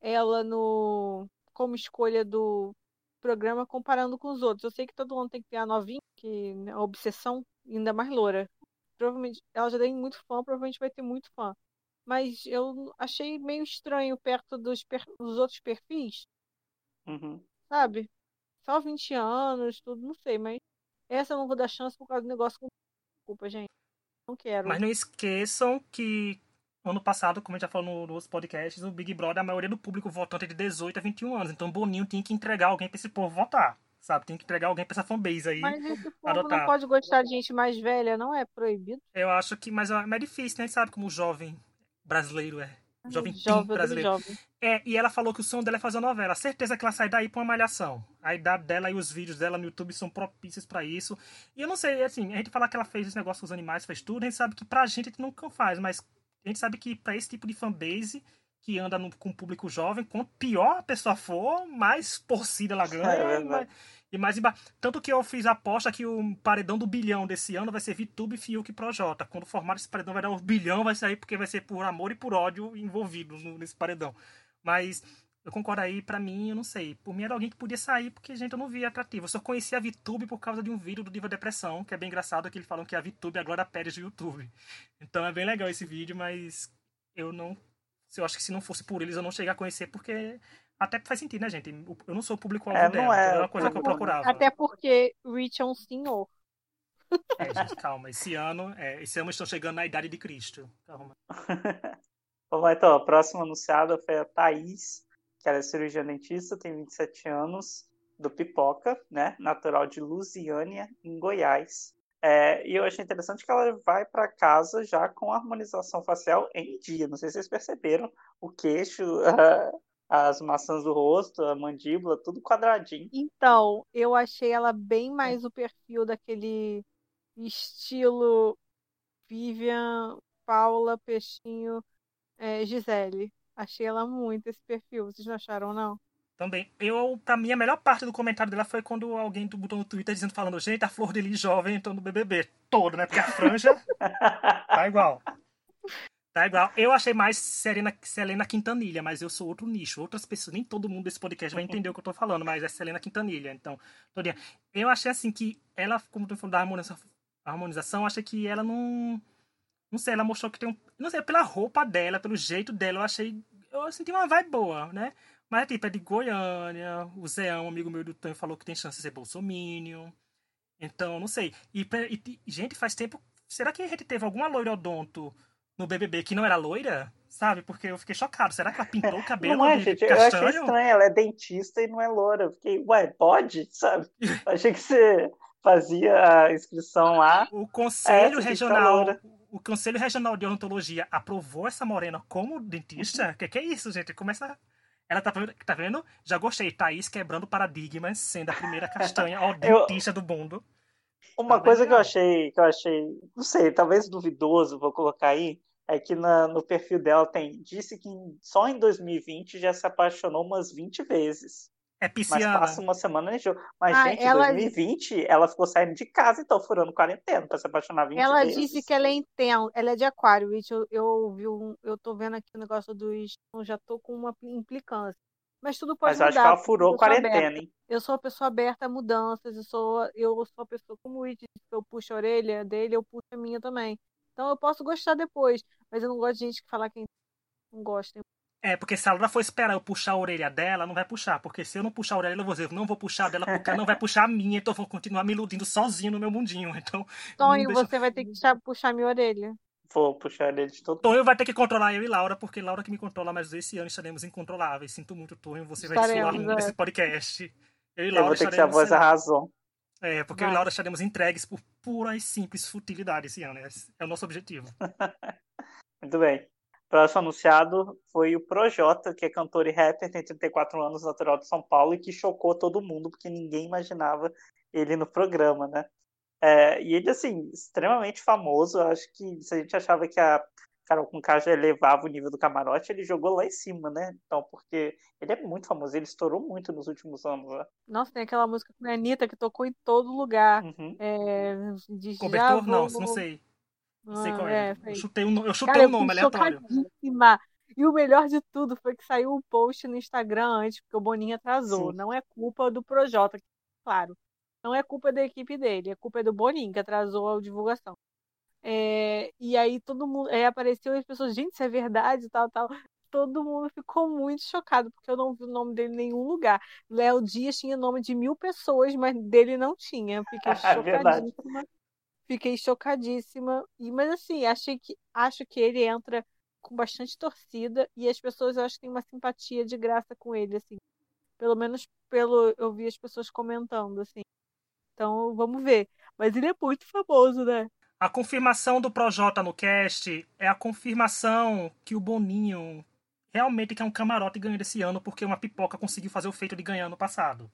ela no como escolha do programa comparando com os outros. Eu sei que todo mundo tem que ter a novinha, que né, a obsessão, ainda mais loura. Provavelmente ela já tem muito fã, provavelmente vai ter muito fã. Mas eu achei meio estranho perto dos, per... dos outros perfis. Uhum. Sabe? Só 20 anos, tudo, não sei, mas essa eu não vou dar chance por causa do negócio com. Desculpa, gente. Não quero. Mas não esqueçam que ano passado, como a gente já falou nos podcasts, o Big Brother, a maioria do público votante é de 18 a 21 anos. Então o Boninho tinha que entregar alguém pra esse povo votar. Sabe? Tem que entregar alguém pra essa fanbase aí. Mas esse povo adotar. não pode gostar de gente mais velha, não é proibido? Eu acho que, mas é difícil, né? Sabe como o jovem brasileiro é. Jovem jovem brasileiro. Jovem. É, e ela falou que o sonho dela é fazer uma novela. Certeza que ela sai daí pra uma malhação. A idade dela e os vídeos dela no YouTube são propícios para isso. E eu não sei, assim, a gente fala que ela fez esse negócio com os animais, fez tudo, a gente sabe que pra gente a gente nunca faz, mas a gente sabe que para esse tipo de fanbase que anda no, com o público jovem, quanto pior a pessoa for, mais torcida ela ganha. É, mais, e mais Tanto que eu fiz a aposta que o paredão do bilhão desse ano vai ser VTube, Fiuk e Projota. Quando formar esse paredão vai dar um bilhão, vai sair porque vai ser por amor e por ódio envolvido nesse paredão. Mas eu concordo aí, pra mim, eu não sei. Por mim era alguém que podia sair, porque, gente, eu não via atrativo. Eu só conhecia a VTube por causa de um vídeo do Diva Depressão, que é bem engraçado, que eles falam que a VTube é a Glória Pérez do YouTube. Então é bem legal esse vídeo, mas eu não. Eu acho que se não fosse por eles, eu não cheguei a conhecer, porque até faz sentido, né, gente? Eu não sou o público-alvo é, dela, é. é uma coisa que eu procurava. Até porque Rich é um senhor. É, gente, calma. Esse ano, é, esse ano estão chegando na idade de Cristo. Calma. Vamos lá, então. A próxima anunciada foi a Thaís que ela é cirurgiã dentista, tem 27 anos, do Pipoca, né? Natural de Lusiânia, em Goiás. É, e eu achei interessante que ela vai para casa já com a harmonização facial em dia. Não sei se vocês perceberam o queixo, as maçãs do rosto, a mandíbula, tudo quadradinho. Então, eu achei ela bem mais o perfil daquele estilo Vivian, Paula, Peixinho, é, Gisele. Achei ela muito esse perfil. Vocês não acharam, não? Também. Eu, pra mim, a melhor parte do comentário dela foi quando alguém botou no Twitter dizendo, falando, gente, a Flor de Lis jovem entrou no BBB. Todo, né? Porque a franja tá igual. Tá igual. Eu achei mais Serena, Selena Quintanilha, mas eu sou outro nicho. Outras pessoas, nem todo mundo desse podcast vai entender o que eu tô falando, mas é Selena Quintanilha. Então, todinha. eu achei assim que ela, como tu falou da harmonização, harmonização, achei que ela não não sei, ela mostrou que tem um. Não sei, pela roupa dela, pelo jeito dela, eu achei. Eu senti uma vibe boa, né? Mas, tipo, é de Goiânia. O Zé, um amigo meu do Tonho, falou que tem chance de ser bolsominion. Então, não sei. E, e, gente, faz tempo. Será que a gente teve alguma loira odonto no BBB que não era loira? Sabe? Porque eu fiquei chocado. Será que ela pintou o cabelo não é, de gente, castanho? Eu achei estranho. Ela é dentista e não é loira. Eu fiquei, ué, pode? Sabe? Eu achei que você fazia a inscrição lá. O Conselho é, Regional o Conselho Regional de Odontologia aprovou essa morena como dentista? O que, que é isso, gente? Começa. Ela tá vendo, tá vendo? Já gostei. Thaís quebrando paradigmas, sendo a primeira castanha, ó, dentista eu... do mundo. Uma Tá coisa que eu achei, que eu achei, não sei, talvez duvidoso, vou colocar aí, é que na- no perfil dela tem, disse que só em 2020 já se apaixonou umas 20 vezes. É Mas pisciana. passa uma semana de jogo. Mas, Ah, gente, em ela- 2020 ela ficou saindo de casa, então furando quarentena pra se apaixonar 20 Ela vezes. disse que ela é intensa, ela é de aquário, Rich. Eu, eu vi um, eu tô vendo aqui o negócio dos. Eu já tô com uma implicância. Mas tudo pode Mas eu acho que mudar. ela furou quarentena, hein? Eu sou uma pessoa aberta a mudanças, eu sou, eu sou uma pessoa, como o Rich eu puxo a orelha dele, eu puxo a minha também. Então eu posso gostar depois, mas eu não gosto de gente que falar que não gosta. É, porque se a Laura for esperar eu puxar a orelha dela, não vai puxar. Porque se eu não puxar a orelha, eu vou dizer, não vou puxar dela porque ela não vai puxar a minha, então eu vou continuar me iludindo sozinho no meu mundinho. Então, Tonho, deixa- você vai ter que puxar minha orelha. Vou puxar ele de todo Tonho vai ter que controlar eu e Laura, porque Laura que me controla, mas esse ano estaremos incontroláveis. Sinto muito, Tonho, você vai Estaremos, suar muito é. nesse podcast. Eu e Eu Laura vou ter que ser a voz razão. É, porque eu e Vai. Laura estaremos entregues por pura e simples futilidade esse ano. Esse É o nosso objetivo. Muito bem. Próximo anunciado foi o Projota, que é cantor e rapper, tem 34 anos, natural de São Paulo, e que chocou todo mundo, porque ninguém imaginava ele no programa, né? É, e ele, assim, extremamente famoso. Acho que se a gente achava que a Carol Conká já elevava o nível do camarote, ele jogou lá em cima, né? Então, porque ele é muito famoso, ele estourou muito nos últimos anos, né? Nossa, tem aquela música com a Anitta que tocou em todo lugar. Uhum. É, de Cobertor? Não, não sei. Não sei Ah, qual é, é. Eu chutei o no- eu chutei Cara, eu nome aleatório. E o melhor de tudo foi que saiu um post no Instagram antes, porque o Boninho atrasou. Sim. Não é culpa do Projota, claro. Não é culpa da equipe dele, é culpa do Boninho, que atrasou a divulgação. É, e aí todo mundo. Aí apareceu e as pessoas, gente, isso é verdade, tal, tal. Todo mundo ficou muito chocado, porque eu não vi o nome dele em nenhum lugar. Léo Dias tinha nome de mil pessoas, mas dele não tinha. Fiquei É chocadíssima. Fiquei chocadíssima. E, mas assim, achei que, acho que ele entra com bastante torcida e as pessoas eu acho que têm uma simpatia de graça com ele, assim. Pelo menos pelo eu vi as pessoas comentando, assim. Então, vamos ver. Mas ele é muito famoso, né? A confirmação do Projota no cast é a confirmação que o Boninho realmente quer um camarote ganhando esse ano, porque uma pipoca conseguiu fazer o feito de ganhar no passado.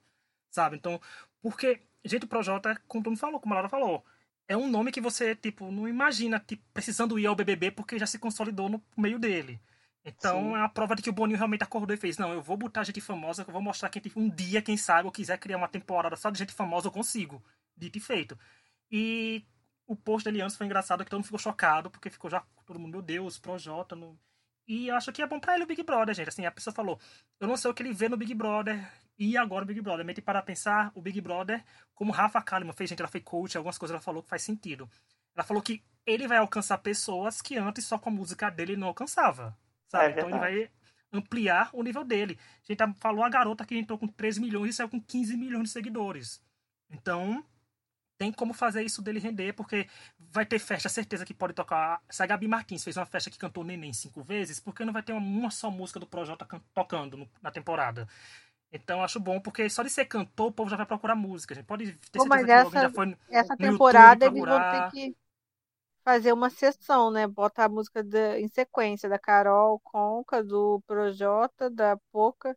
Sabe? Então, porque, gente, o Projota, como todo mundo falou, como a Laura falou, é um nome que você, tipo, não imagina tipo, precisando ir ao BBB porque já se consolidou no meio dele. Então, Sim. é a prova de que o Boninho realmente acordou e fez: Não, eu vou botar gente famosa, eu vou mostrar que tipo, um dia, quem sabe, eu quiser criar uma temporada só de gente famosa, eu consigo. Dito e feito. E o post dele antes foi engraçado, que todo mundo ficou chocado, porque ficou já todo mundo, meu Deus, Projota. No... E eu acho que é bom pra ele o Big Brother, gente. Assim, a pessoa falou: Eu não sei o que ele vê no Big Brother e agora o Big Brother. Mente para pensar, o Big Brother, como Rafa Kalimann fez, gente, ela foi coach, algumas coisas ela falou que faz sentido. Ela falou que ele vai alcançar pessoas que antes só com a música dele ele não alcançava. Sabe? É então ele vai ampliar o nível dele. A gente falou a garota que entrou com 3 milhões e saiu com 15 milhões de seguidores. Então, tem como fazer isso dele render, porque vai ter festa, certeza que pode tocar. Se a Gabi Martins fez uma festa que cantou Neném cinco vezes, por que não vai ter uma, uma só música do Projota can- tocando na temporada? Então acho bom, porque só de ser cantor, o povo já vai procurar música. A gente pode ter Pô, certeza mas que essa- já foi no Essa YouTube temporada eles vão procurar. ter que fazer uma sessão, né? Botar a música da- em sequência da Carol Conca, do Projota, da Poca.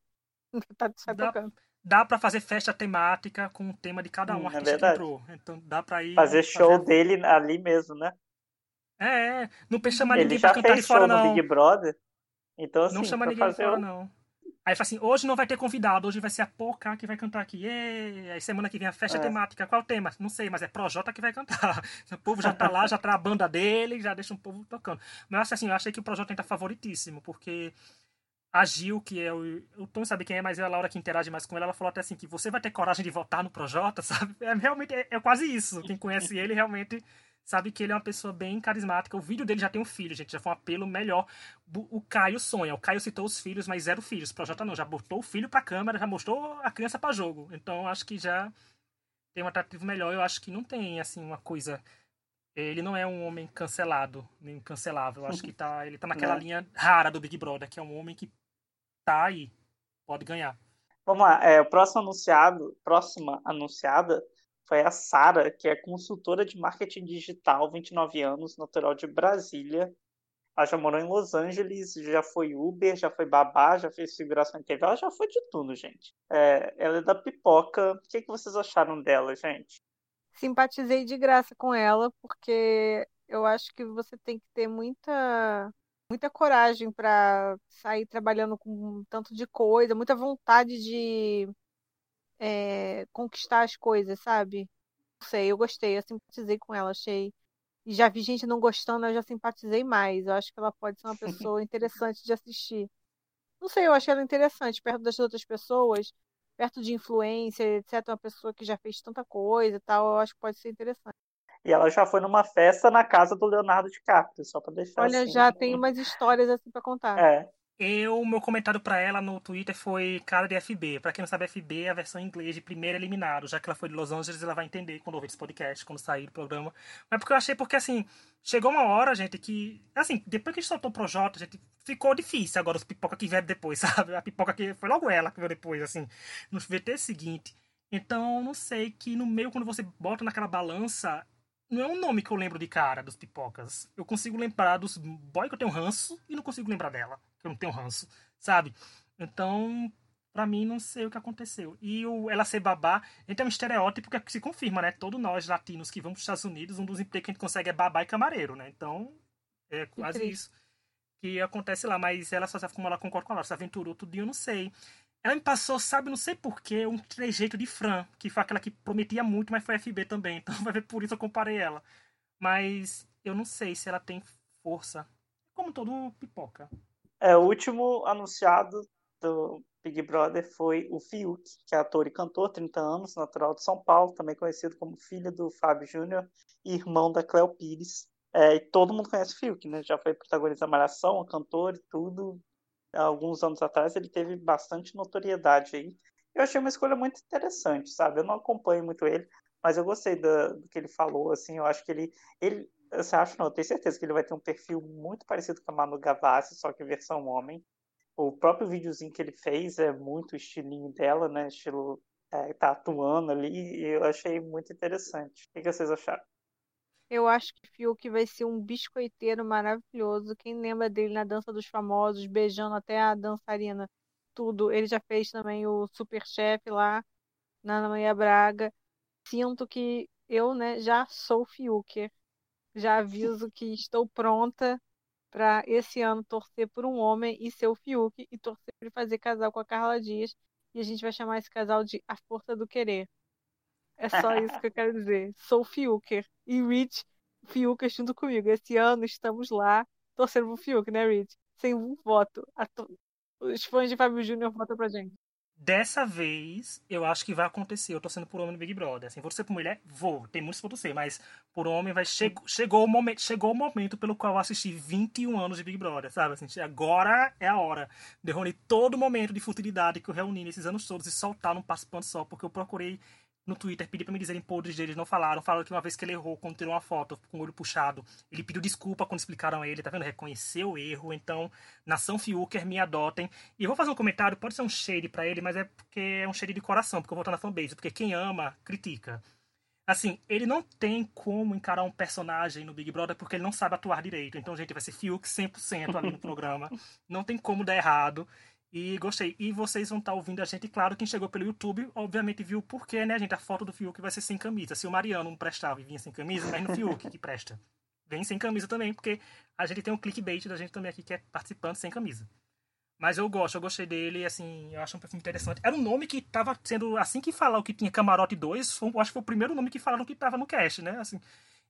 Tá, tá Dá- tocando. Dá pra fazer festa temática com o tema de cada um Hum, é artista que verdade. entrou. Então dá pra ir. Fazer show fazer- dele ali mesmo, né? É, é. Não Ele ninguém já pra cantar de fora, no não. Big Brother. Então, assim, Não chama pra ninguém de fazer fora, o- não. Aí fala assim, hoje não vai ter convidado, hoje vai ser a Poca que vai cantar aqui. Ê! Aí semana que vem a festa É. temática. Qual o tema? Não sei, mas é Projota que vai cantar. O povo já tá lá, já tá a banda dele, já deixa o povo tocando. Mas assim, eu achei que o Projota tá favoritíssimo, porque a Gil, que é o. O Tom sabe quem é, mas é a Laura que interage mais com ela, ela falou até assim que você vai ter coragem de votar no Projota, sabe? É, realmente é, é quase isso. Quem conhece ele realmente sabe que ele é uma pessoa bem carismática. O vídeo dele já tem um filho, gente. Já foi um apelo melhor. O Caio sonha. O Caio citou os filhos, mas zero filhos. O Projota não. Já botou o filho pra câmera, já mostrou a criança pra jogo. Então acho que já tem um atrativo melhor. Eu acho que não tem, assim, uma coisa. Ele não é um homem cancelado, nem cancelável. Eu acho que tá, ele tá naquela Né? linha rara do Big Brother, que é um homem que tá aí. Pode ganhar. Vamos lá, é, o próximo anunciado, próxima anunciada foi a Sara, que é consultora de marketing digital, 29 anos, natural de Brasília. Ela já morou em Los Angeles, já foi Uber, já foi babá, já fez figuração em TV, ela já foi de tudo, gente. É, ela é da pipoca. O que, que vocês acharam dela, gente? simpatizei de graça com ela, porque eu acho que você tem que ter muita muita coragem para sair trabalhando com tanto de coisa, muita vontade de é, conquistar as coisas, sabe? Não sei, eu gostei, eu simpatizei com ela, achei. E já vi gente não gostando, eu já simpatizei mais. Eu acho que ela pode ser uma pessoa interessante de assistir. Não sei, eu achei ela interessante, perto das outras pessoas, perto de influência, etc. Uma pessoa que já fez tanta coisa e tal, eu acho que pode ser interessante. E ela já foi numa festa na casa do Leonardo DiCaprio, só para deixar Olha, assim. já tem umas histórias assim para contar. É. Eu, meu comentário para ela no Twitter foi cara de FB. Para quem não sabe, FB é a versão em inglês de primeiro eliminado. Já que ela foi de Los Angeles, ela vai entender quando ouvir esse podcast, quando sair do programa. Mas porque eu achei, porque assim, chegou uma hora, gente, que. Assim, depois que a gente soltou o Projota, gente, ficou difícil agora os pipoca que vieram depois, sabe? A pipoca que foi logo ela que veio depois, assim, no VT seguinte. Então, não sei que no meio, quando você bota naquela balança, não é um nome que eu lembro de cara dos pipocas. Eu consigo lembrar dos boy que eu tenho ranço e não consigo lembrar dela, que eu não tenho ranço, sabe? Então, pra mim, não sei o que aconteceu. E o, ela ser babá, a gente é um estereótipo que se confirma, né? Todos nós latinos que vamos para os Estados Unidos, um dos empregos que a gente consegue é babá e camareiro, né? Então, é quase isso que acontece lá. Mas ela só sabe como ela concorda com ela, se aventurou tudo, eu não sei. Ela me passou, sabe, não sei porquê, um trejeito de Fran, que foi aquela que prometia muito, mas foi FB também. Então vai ver por isso eu comparei ela. Mas eu não sei se ela tem força. Como todo pipoca. É, o último anunciado do Big Brother foi o Fiuk, que é ator e cantor, 30 anos, natural de São Paulo, também conhecido como filho do Fábio Júnior e irmão da Cleo Pires. É, e todo mundo conhece o Fiuk, né? Já foi protagonista da Malhação, cantor e tudo alguns anos atrás, ele teve bastante notoriedade aí. Eu achei uma escolha muito interessante, sabe? Eu não acompanho muito ele, mas eu gostei do, do que ele falou, assim, eu acho que ele, ele você acha não, eu tenho certeza que ele vai ter um perfil muito parecido com a Manu Gavassi, só que versão homem. O próprio videozinho que ele fez é muito estilinho dela, né? Estilo é, tá atuando ali, e eu achei muito interessante. O que vocês acharam? Eu acho que Fiuk vai ser um biscoiteiro maravilhoso. Quem lembra dele na Dança dos Famosos, beijando até a dançarina, tudo. Ele já fez também o Superchef lá na Ana Maria Braga. Sinto que eu, né, já sou Fiuker. Já aviso que estou pronta para esse ano torcer por um homem e ser o Fiuk e torcer para fazer casal com a Carla Dias. E a gente vai chamar esse casal de A Força do Querer. É só isso que eu quero dizer. Sou Fiuker. E Rich, Fiuk junto comigo. Esse ano estamos lá torcendo pro Fiuk, né, Rich? Sem um voto. To... Os fãs de Fábio Júnior votam pra gente. Dessa vez, eu acho que vai acontecer. Eu tô sendo por homem no Big Brother. Assim, vou ser por mulher? Vou. Tem muitos pontos ser, mas por homem vai che... chegou o momento, chegou o momento pelo qual eu assisti 21 anos de Big Brother, sabe? Assim, agora é a hora de reunir todo o momento de futilidade que eu reuni nesses anos todos e soltar num participante só, porque eu procurei no Twitter pedi para me dizerem podres deles, não falaram. Falaram que uma vez que ele errou quando tirou uma foto com o olho puxado, ele pediu desculpa quando explicaram a ele, tá vendo? Reconheceu o erro. Então, nação Fiuker, me adotem. E eu vou fazer um comentário, pode ser um shade para ele, mas é porque é um shade de coração, porque eu vou estar na fanbase. Porque quem ama, critica. Assim, ele não tem como encarar um personagem no Big Brother porque ele não sabe atuar direito. Então, gente, vai ser Fiuk 100% ali no programa. Não tem como dar errado. E gostei. E vocês vão estar tá ouvindo a gente, claro, quem chegou pelo YouTube, obviamente viu o porquê, né, gente? A foto do Fiuk vai ser sem camisa. Se o Mariano não prestava e vinha sem camisa, mas no Fiuk que presta. Vem sem camisa também, porque a gente tem um clickbait da gente também aqui que é participante sem camisa. Mas eu gosto, eu gostei dele, assim, eu acho um perfil interessante. Era um nome que tava sendo, assim que falar o que tinha Camarote 2, foi, acho que foi o primeiro nome que falaram que tava no cast, né? Assim,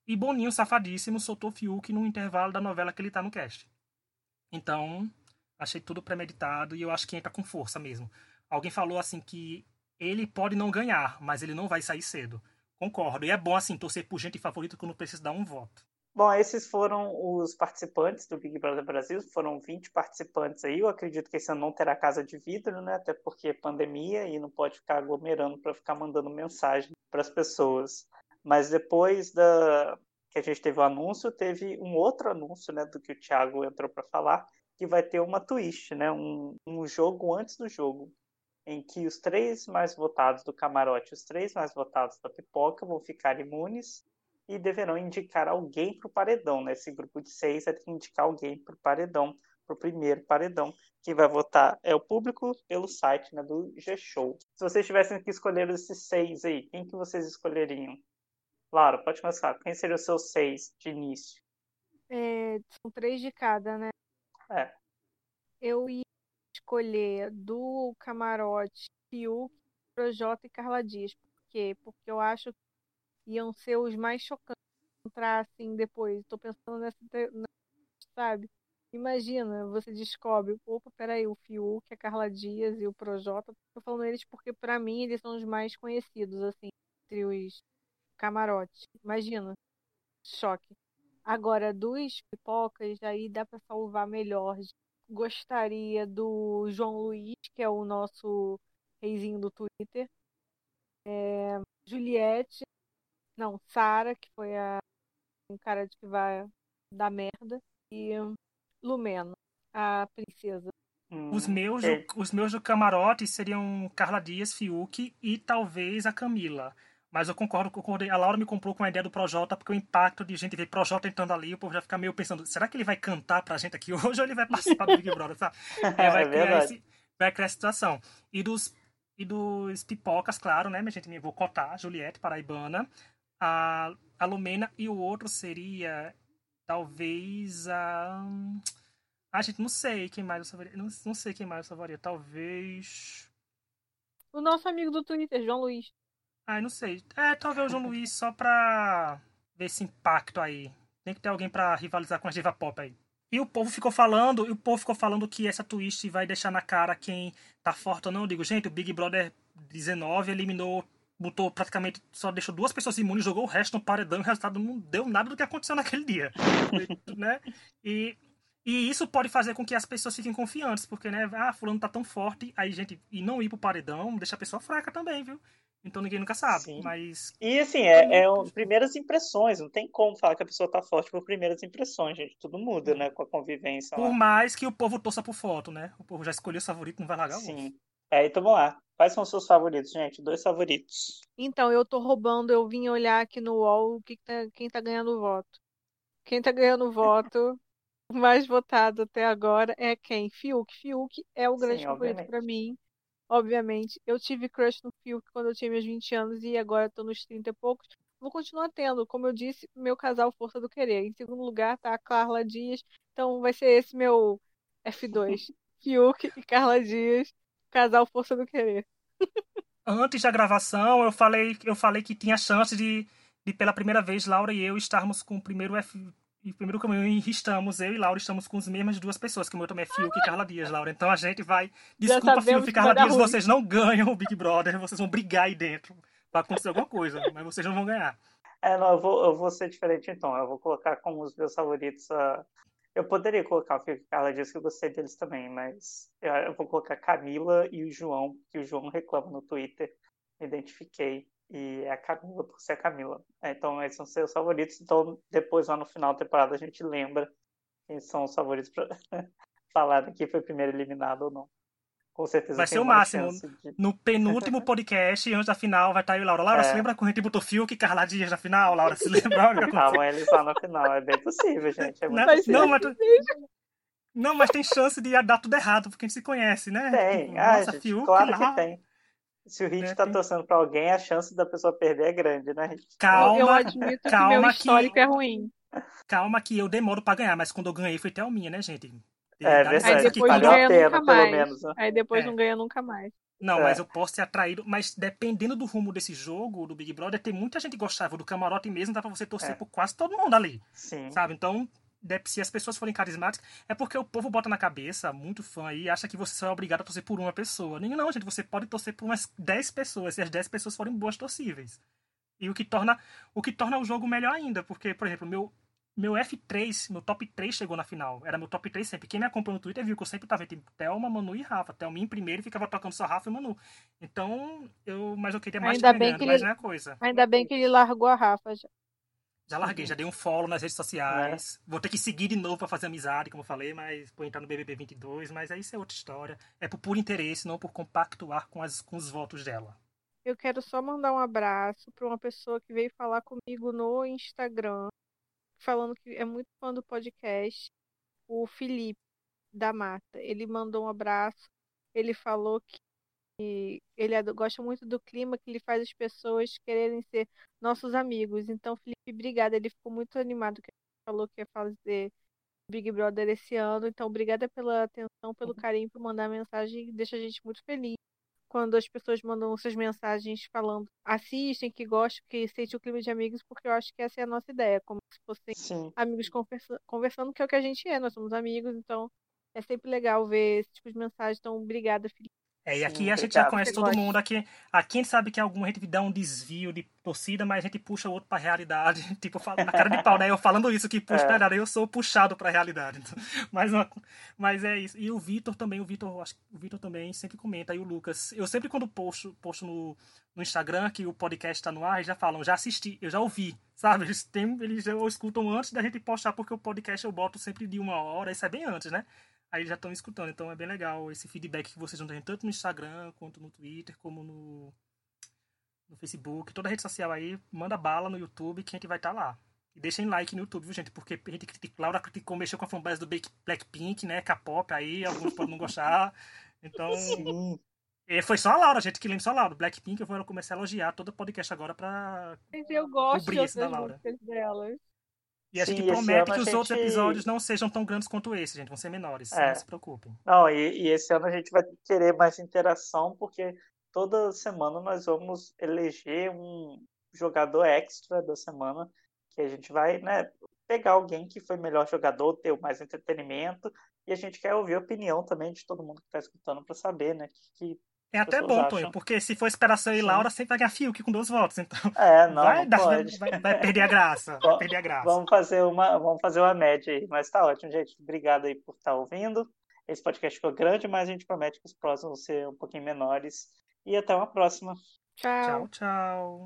e Boninho, safadíssimo, soltou Fiuk no intervalo da novela que ele tá no cast. Então, Achei tudo premeditado e eu acho que entra com força mesmo. Alguém falou assim que ele pode não ganhar, mas ele não vai sair cedo. Concordo. E é bom assim torcer por gente favorita quando precisa dar um voto. Bom, esses foram os participantes do Big Brother Brasil, foram 20 participantes aí. Eu acredito que esse ano não terá casa de vidro, né? Até porque é pandemia e não pode ficar aglomerando para ficar mandando mensagem para as pessoas. Mas depois da que a gente teve o anúncio, teve um outro anúncio, né, do que o Thiago entrou para falar, que vai ter uma twist, né? Um, um jogo antes do jogo, em que os três mais votados do camarote, os três mais votados da pipoca vão ficar imunes e deverão indicar alguém para o paredão. Né? Esse grupo de seis ter que indicar alguém para o paredão, para o primeiro paredão. Quem vai votar é o público pelo site né, do G-Show. Se vocês tivessem que escolher esses seis aí, quem que vocês escolheriam? Laura, pode começar. Quem seria o seu seis de início? É, são três de cada, né? É. Eu ia escolher do camarote Fiuk, Projota e Carla Dias. Por quê? Porque eu acho que iam ser os mais chocantes entrar assim depois. Tô pensando nessa, sabe? Imagina, você descobre, opa, peraí, o Fiuk, a Carla Dias e o Projota. Tô falando eles porque, para mim, eles são os mais conhecidos, assim, entre os camarotes. Imagina, choque. Agora, dos pipocas, aí dá para salvar melhor. Gostaria do João Luiz, que é o nosso reizinho do Twitter. É, Juliette, não, Sara, que foi a um cara de que vai dar merda. E Lumena, a princesa. Os Hum, meus, é. os meus do camarote seriam Carla Dias, Fiuk e talvez a Camila. Mas eu concordo, concordei. A Laura me comprou com a ideia do Projota, porque o impacto de gente ver Projota entrando ali, o povo já fica meio pensando, será que ele vai cantar pra gente aqui hoje ou ele vai participar do Big Brother, sabe? É, vai, É criar esse, vai criar essa situação. E dos, e dos pipocas, claro, né, minha gente? Vou cotar, Juliette, Paraibana, a, a Lumena e o outro seria talvez a. Ah, gente, não sei quem mais eu salvaria. Não, não sei quem mais eu salvaria. Talvez. O nosso amigo do Twitter, João Luiz. Ai, não sei. É, talvez o João Luiz só pra ver esse impacto aí. Tem que ter alguém pra rivalizar com a diva pop aí. E o povo ficou falando, e o povo ficou falando que essa twist vai deixar na cara quem tá forte ou não. Eu digo, gente, o Big Brother 19 eliminou, botou praticamente, só deixou duas pessoas imunes, jogou o resto no paredão e o resultado não deu nada do que aconteceu naquele dia. né? E, e isso pode fazer com que as pessoas fiquem confiantes, porque, né, ah, fulano tá tão forte, aí, gente, e não ir pro paredão deixa a pessoa fraca também, viu? Então ninguém nunca sabe. Sim. Mas E assim, é, é um- primeiras impressões, não tem como falar que a pessoa tá forte por primeiras impressões, gente. Tudo muda, né, com a convivência por lá. mais que o povo torça por foto, né? O povo já escolheu o favorito, não vai largar o osso. Sim. É, então vamos lá. Quais são os seus favoritos, gente? Dois favoritos. Então, eu tô roubando, eu vim olhar aqui no UOL o que tá- quem tá ganhando voto. Quem tá ganhando voto, o mais votado até agora é quem? Fiuk. Fiuk é o grande Sim, favorito obviamente. pra mim, obviamente. Eu tive crush no Fiuk quando eu tinha meus 20 anos e agora tô nos 30 e poucos. Vou continuar tendo, como eu disse, meu casal Força do Querer. Em segundo lugar tá a Carla Dias, então vai ser esse meu F2. Fiuk e Carla Dias, casal Força do Querer. Antes da gravação, eu falei, eu falei que tinha chance de, de, pela primeira vez, Laura e eu estarmos com o primeiro F. E o primeiro caminho estamos, eu e Laura estamos com as mesmas duas pessoas, que o meu também é Fiuk e Carla Dias, Laura. Então a gente vai. Desculpa, Fiuk e Carla Dias, vocês não ganham o Big Brother, vocês vão brigar aí dentro. Vai acontecer alguma coisa, mas vocês não vão ganhar. É, não, eu vou, eu vou ser diferente então. Eu vou colocar como os meus favoritos. ah, Eu poderia colocar o Fiuk e Carla Dias, que eu gostei deles também, mas eu, eu vou colocar Camila e o João, que o João reclama no Twitter. Me identifiquei. E é a Camila por ser a Camila. É, Então, esses são seus favoritos. Então, depois, lá no final da temporada, a gente lembra quem são os favoritos para falar quem foi primeiro eliminado ou não. Com certeza Vai ser o máximo. de- No penúltimo podcast, antes da final, vai estar eu e Laura. Laura, É. se lembra quando a gente botou Fiuk e Carla Dias na final? Laura, se lembra? O que aconteceu. Estavam eles lá na final. É bem possível, gente. É muito Não, possível. não, mas, não, mas tem chance de dar tudo errado, porque a gente se conhece, né? Tem, Tipo, ah, nossa, gente, Fiuk claro lá. que tem. Se o Hit né, tá torcendo pra alguém, a chance da pessoa perder é grande, né, Hit? Calma, eu admito que calma meu que- histórico é ruim. Calma que eu demoro pra ganhar, mas quando eu ganhei foi Thelminha, né, gente? É que dar verdade, Aí depois calma. não ganha pena, nunca pelo mais. menos, né? Aí depois É. não ganha nunca mais. Não, É. mas eu posso ser atraído, mas dependendo do rumo desse jogo, do Big Brother, tem muita gente que gostava do camarote mesmo, dá pra você torcer É. por quase todo mundo ali, Sim. sabe? Então, se as pessoas forem carismáticas, é porque o povo bota na cabeça, muito fã aí, acha que você só é obrigado a torcer por uma pessoa. Nem não, gente, você pode torcer por umas 10 pessoas, se as 10 pessoas forem boas torcíveis. E o que torna o que torna o jogo melhor ainda, porque, por exemplo, meu meu F3, meu top 3 chegou na final. Era meu top 3 sempre. Quem me acompanha no Twitter viu que eu sempre tava entre Thelma, Manu e Rafa. Thelma em primeiro e ficava tocando só Rafa e Manu. Então, eu. Mas eu queria mais Ainda bem ganhando, que mas ele- não é coisa. Ainda bem que ele largou a Rafa já. Já larguei, já dei um follow nas redes sociais. Vou ter que seguir de novo pra fazer amizade, como eu falei, mas vou entrar no BBB 22, mas aí isso é outra história. É por puro interesse, não por compactuar com, as, com os votos dela. Eu quero só mandar um abraço para uma pessoa que veio falar comigo no Instagram, falando que é muito fã do podcast, o Felipe da Mata. Ele mandou um abraço. Ele falou que E ele gosta muito do clima que ele faz as pessoas quererem ser nossos amigos. Então, Felipe, obrigada. Ele ficou muito animado que falou que ia fazer Big Brother esse ano. Então, obrigada pela atenção, pelo carinho, por mandar mensagem. Deixa a gente muito feliz quando as pessoas mandam suas mensagens falando assistem, que gostam, que sentem o clima de amigos, porque eu acho que essa é a nossa ideia, como se fossem Sim. amigos conversa conversando, que é o que a gente é, nós somos amigos, então é sempre legal ver esse tipo de mensagem. Então, obrigada, Felipe. É, e aqui Sim, a gente já conhece todo mundo. Aqui, aqui a gente sabe que algum a gente dá um desvio de torcida, mas a gente puxa o outro pra realidade. Tipo, na cara de pau, né? Eu falando isso que puxa é. pra eu sou puxado pra realidade. Então, mas, mas é isso. E o Vitor também, o Vitor, acho o Vitor também sempre comenta, e o Lucas. Eu sempre quando posto, posto no, no Instagram que o podcast tá no ar, eles já falam, já assisti, eu já ouvi, sabe? Eles, tem, eles já escutam antes da gente postar, porque o podcast eu boto sempre de uma hora, isso é bem antes, né? Aí já estão escutando. Então é bem legal esse feedback que vocês não têm tanto no Instagram, quanto no Twitter, como no, no Facebook, toda rede social aí, manda bala no YouTube que a gente vai estar tá lá. E deixem like no YouTube, viu, gente? Porque a gente critica, Laura criticou, mexeu com a fanbase do Blackpink, né? K-pop aí, alguns podem não gostar. Então. Sim. E foi só a Laura, gente, que lembra só a Laura. Blackpink, eu vou começar a elogiar todo o podcast agora pra. Eu gosto cobrir isso da Laura. delas. E a gente promete que os gente... outros episódios não sejam tão grandes quanto esse, gente. Vão ser menores. É. Não se preocupem. Não, e, e, esse ano a gente vai querer mais interação, porque toda semana nós vamos eleger um jogador extra da semana, que a gente vai, né, pegar alguém que foi melhor jogador, ter mais entretenimento, e a gente quer ouvir a opinião também de todo mundo que está escutando para saber, né, que, que é até bom, Tonho, porque se for esperar só e Laura, sempre vai ganhar Fiuk com dois votos, então. É, não, vai, não dar, vai, vai, perder a graça. Vai perder a graça. Vamos fazer uma, vamos fazer uma média aí. Mas tá ótimo, gente. Obrigado aí por estar ouvindo. Esse podcast ficou grande, mas a gente promete que os próximos vão ser um pouquinho menores. E até uma próxima. Tchau, tchau. tchau.